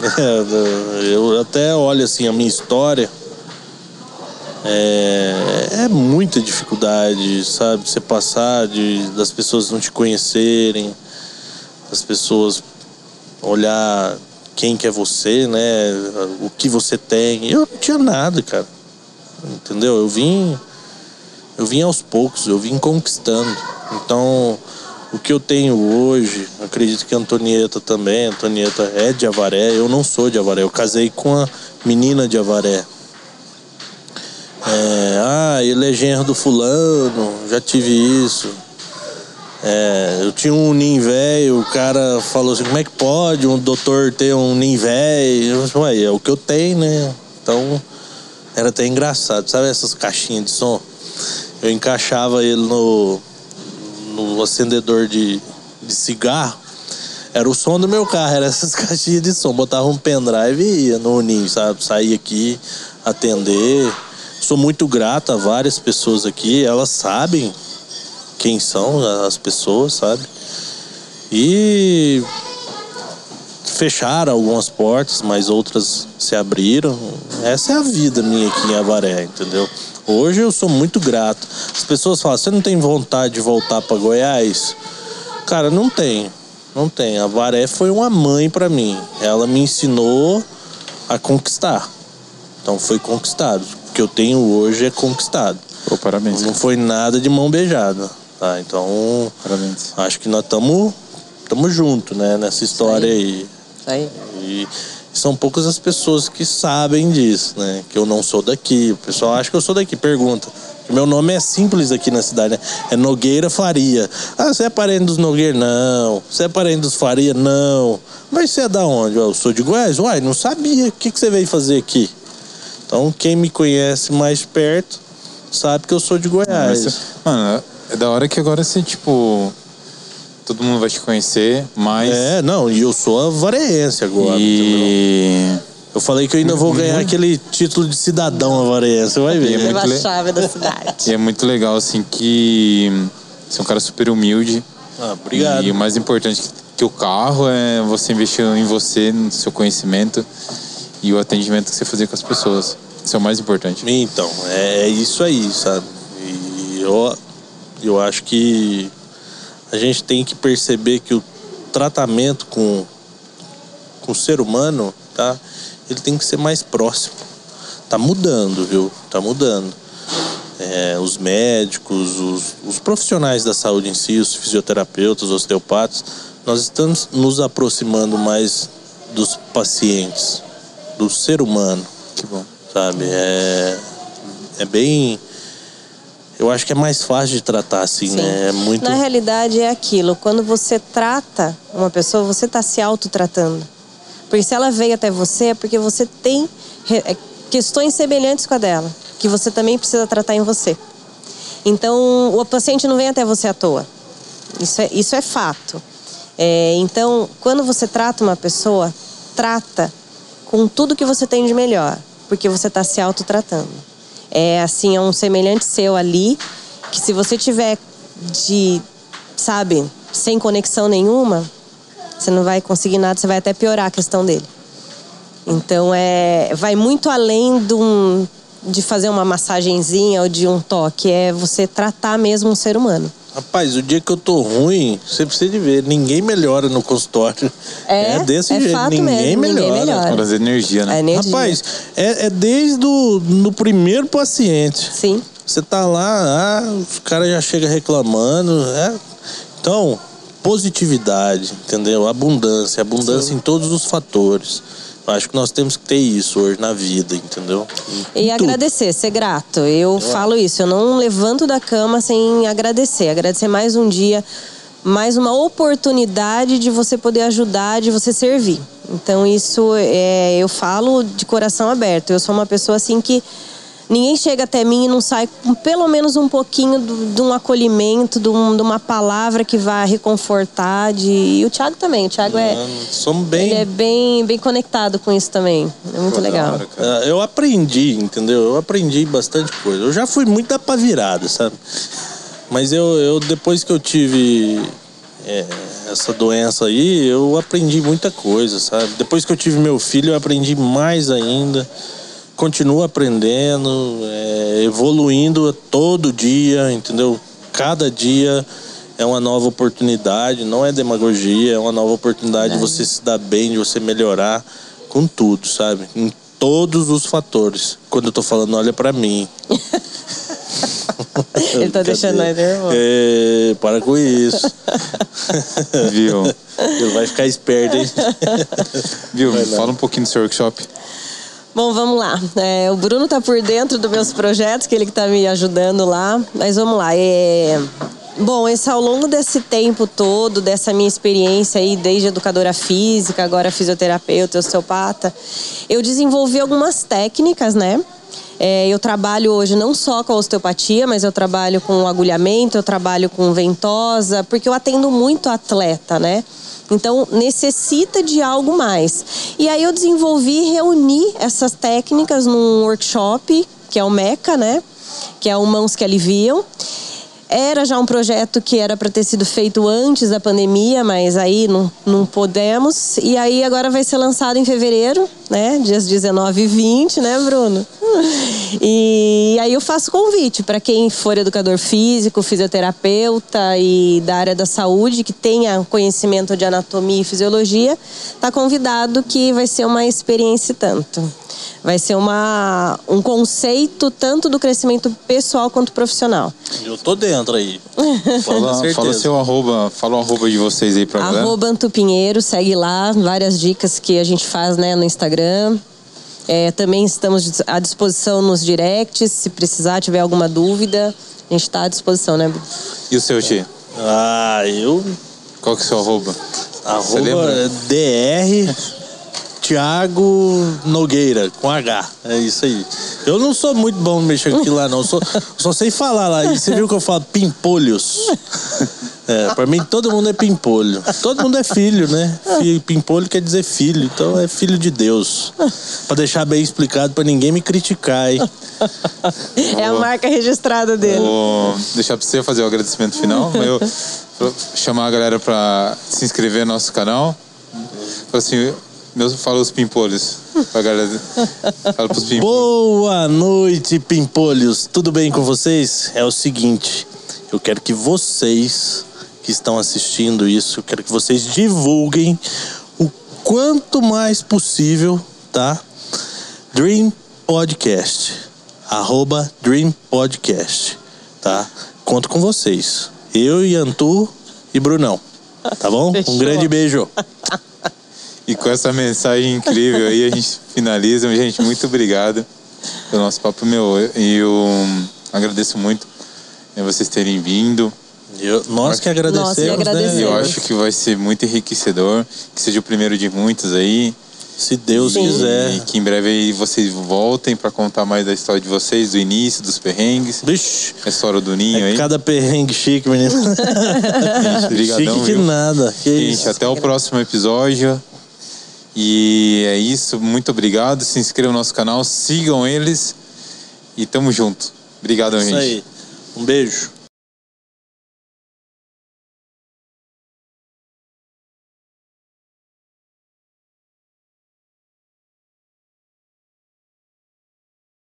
É, eu até olho assim a minha história. É, é muita dificuldade, sabe? Você passar de, das pessoas não te conhecerem, das pessoas olhar quem que é você, né? O que você tem. Eu não tinha nada, cara. Entendeu? Eu vim eu vim aos poucos, eu vim conquistando. Então, o que eu tenho hoje, acredito que a Antonieta também, a Antonieta é de Avaré, eu não sou de Avaré, eu casei com a menina de Avaré. É, ah, ele é genro do fulano, já tive isso. É, eu tinha um nin velho, o cara falou assim, como é que pode um doutor ter um nin velho? Eu falei, é o que eu tenho, né? Então, era até engraçado. Sabe essas caixinhas de som? Eu encaixava ele no, no acendedor de, de cigarro. Era o som do meu carro, era essas caixinhas de som. Botava um pendrive e ia no Uninho, sabe? Sair aqui, atender. Sou muito grato a várias pessoas aqui, elas sabem quem são as pessoas, sabe? E fecharam algumas portas, mas outras se abriram. Essa é a vida minha aqui em Avaré, entendeu? Hoje eu sou muito grato. As pessoas falam: você não tem vontade de voltar para Goiás? Cara, não tem. Não tem. A Varé foi uma mãe para mim. Ela me ensinou a conquistar. Então foi conquistado. O que eu tenho hoje é conquistado. Parabéns. Não foi nada de mão beijada. Tá? Então, parabéns. acho que nós estamos estamos juntos, né, nessa história aí. Isso aí. E, são poucas as pessoas que sabem disso, né? Que eu não sou daqui. O pessoal acha que eu sou daqui, pergunta. Meu nome é simples aqui na cidade, né? É Nogueira Faria. Ah, você é parente dos Nogueira? Não. Você é parente dos Faria? Não. Mas você é da onde? Eu sou de Goiás? Uai, não sabia. O que, que você veio fazer aqui? Então, quem me conhece mais perto sabe que eu sou de Goiás. Mano, é da hora que agora você, tipo, todo mundo vai te conhecer, mas. É, não, e eu sou a vareense agora. E. Eu falei que eu ainda vou uhum. ganhar aquele título de cidadão avarense, você vai ver. E é muito le... chave da cidade. E é muito legal, assim, que você é um cara super humilde. Ah, obrigado. E o mais importante que o carro é você investir em você, no seu conhecimento e o atendimento que você fazer com as pessoas. Isso é o mais importante. Então, é isso aí, sabe? E eu, eu acho que a gente tem que perceber que o tratamento com, com o ser humano, tá? Ele tem que ser mais próximo. Tá mudando, viu? Tá mudando. É, os médicos, os, os profissionais da saúde em si, os fisioterapeutas, os osteopatas, nós estamos nos aproximando mais dos pacientes, do ser humano. Que bom. Sabe? É, é bem eu acho que é mais fácil de tratar assim, Sim. né? É muito... Na realidade é aquilo, quando você trata uma pessoa, você está se autotratando. Porque se ela veio até você é porque você tem é, questões semelhantes com a dela, que você também precisa tratar em você. Então, o paciente não vem até você à toa. Isso é, isso é fato. É, então, quando você trata uma pessoa, trata com tudo que você tem de melhor, porque você está se autotratando é assim, é um semelhante seu ali, que se você tiver de, sabe, sem conexão nenhuma, você não vai conseguir nada, você vai até piorar a questão dele. Então é, vai muito além de um, de fazer uma massagenzinha ou de um toque, é você tratar mesmo um ser humano. Rapaz, o dia que eu tô ruim, você precisa de ver, ninguém melhora no consultório. É, desse é jeito, fato ninguém, mesmo, ninguém melhora. melhora. Trazer energia, né? Energia. Rapaz, é, é desde o no primeiro paciente. Sim. Você tá lá, ah, os caras já chegam reclamando. É. Então, positividade, entendeu? Abundância, abundância em todos os fatores. Acho que nós temos que ter isso hoje na vida, entendeu? Em E tudo. agradecer, ser grato. Eu falo isso, eu não levanto da cama sem agradecer. Agradecer mais um dia, mais uma oportunidade de você poder ajudar, de você servir. Então isso é, eu falo de coração aberto. Eu sou uma pessoa assim que ninguém chega até mim e não sai com pelo menos um pouquinho de um acolhimento, de, um- de uma palavra que vai reconfortar. De... E o Thiago também. O Thiago é, Mano, Somos bem. ele é bem, bem conectado com isso também. É muito Pô, legal. hora. Ah, Eu aprendi, entendeu? Eu aprendi bastante coisa. Eu já fui muito da pá virada, sabe? Mas eu, eu depois que eu tive é, essa doença aí, eu aprendi muita coisa, sabe? Depois que eu tive meu filho, eu aprendi mais ainda. Continuo aprendendo, é, evoluindo todo dia, entendeu? Cada dia é uma nova oportunidade, não é demagogia, é uma nova oportunidade de você se dar bem, de você melhorar com tudo, sabe? Em todos os fatores. Quando eu tô falando, olha pra mim. Ele tá deixando nós nervosos. É, para com isso. Viu? Ele vai ficar esperto, hein? Viu? Fala um pouquinho do seu workshop. Bom, vamos lá. É, o Bruno tá por dentro dos meus projetos, que ele que tá me ajudando lá. Mas vamos lá. É... Bom, esse ao longo desse tempo todo, dessa minha experiência aí, desde educadora física, agora fisioterapeuta, osteopata, eu desenvolvi algumas técnicas, né? É, eu trabalho hoje não só com a osteopatia, mas eu trabalho com agulhamento, eu trabalho com ventosa, porque eu atendo muito atleta, né? Então necessita de algo mais. E aí eu desenvolvi e reuni essas técnicas num workshop, que é o MECA, né? Que é o Mãos que Aliviam. Era já um projeto que era para ter sido feito antes da pandemia, mas aí não, não podemos. E aí agora vai ser lançado em fevereiro, né? Dias 19 e 20, né, Bruno? E aí eu faço convite para quem for educador físico, fisioterapeuta e da área da saúde, que tenha conhecimento de anatomia e fisiologia, tá convidado que vai ser uma experiência tanto. Vai ser uma, um conceito tanto do crescimento pessoal quanto profissional. Eu tô dentro aí. Fala, fala seu arroba, fala o arroba de vocês aí pra galera. Arroba Antupinheiro, segue lá, várias dicas que a gente faz né, no Instagram. É, também estamos à disposição nos directs, se precisar, tiver alguma dúvida, a gente está à disposição, né? E o seu, Tio? Ah, eu. Qual que é o seu arroba? Arroba lembra? DR Thiago Nogueira, com H. É isso aí. Eu não sou muito bom mexer com aquilo lá, não. Eu Só, só sei falar lá. E você viu que eu falo pimpolhos? É, pra mim todo mundo é pimpolho. Todo mundo é filho, né? Fi- Pimpolho quer dizer filho, então é filho de Deus. Pra deixar bem explicado pra ninguém me criticar, hein? É a marca registrada dele. Vou deixar pra você fazer o agradecimento final, eu vou chamar a galera pra se inscrever no nosso canal. Assim, meus, fala os pimpolhos. Pra galera, fala pros pimpolhos. Boa noite, pimpolhos. Tudo bem com vocês? É o seguinte, eu quero que vocês que estão assistindo isso, eu quero que vocês divulguem o quanto mais possível, tá? Dream Podcast. Arroba Dream Podcast. Tá? Conto com vocês. Eu, Yantu e Brunão. Tá bom? Um Fechou. grande beijo. E com essa mensagem incrível aí, a gente finaliza. Gente, muito obrigado pelo nosso papo, meu. E eu agradeço muito né, vocês terem vindo. Eu- nós que agradecemos, Nós que E agradecemos. eu né? acho que vai ser muito enriquecedor. Que seja o primeiro de muitos aí. Se Deus E quiser. que em breve aí vocês voltem para contar mais da história de vocês, do início, dos perrengues. Vixe. A história do Ninho É aí. cada perrengue chique, menino. Gente, brigadão, chique que viu? nada. Que Gente, isso. até o próximo episódio. E é isso. Muito obrigado. Se inscrevam no nosso canal, sigam eles. E tamo junto. Obrigadão, Isso gente. aí. Um beijo.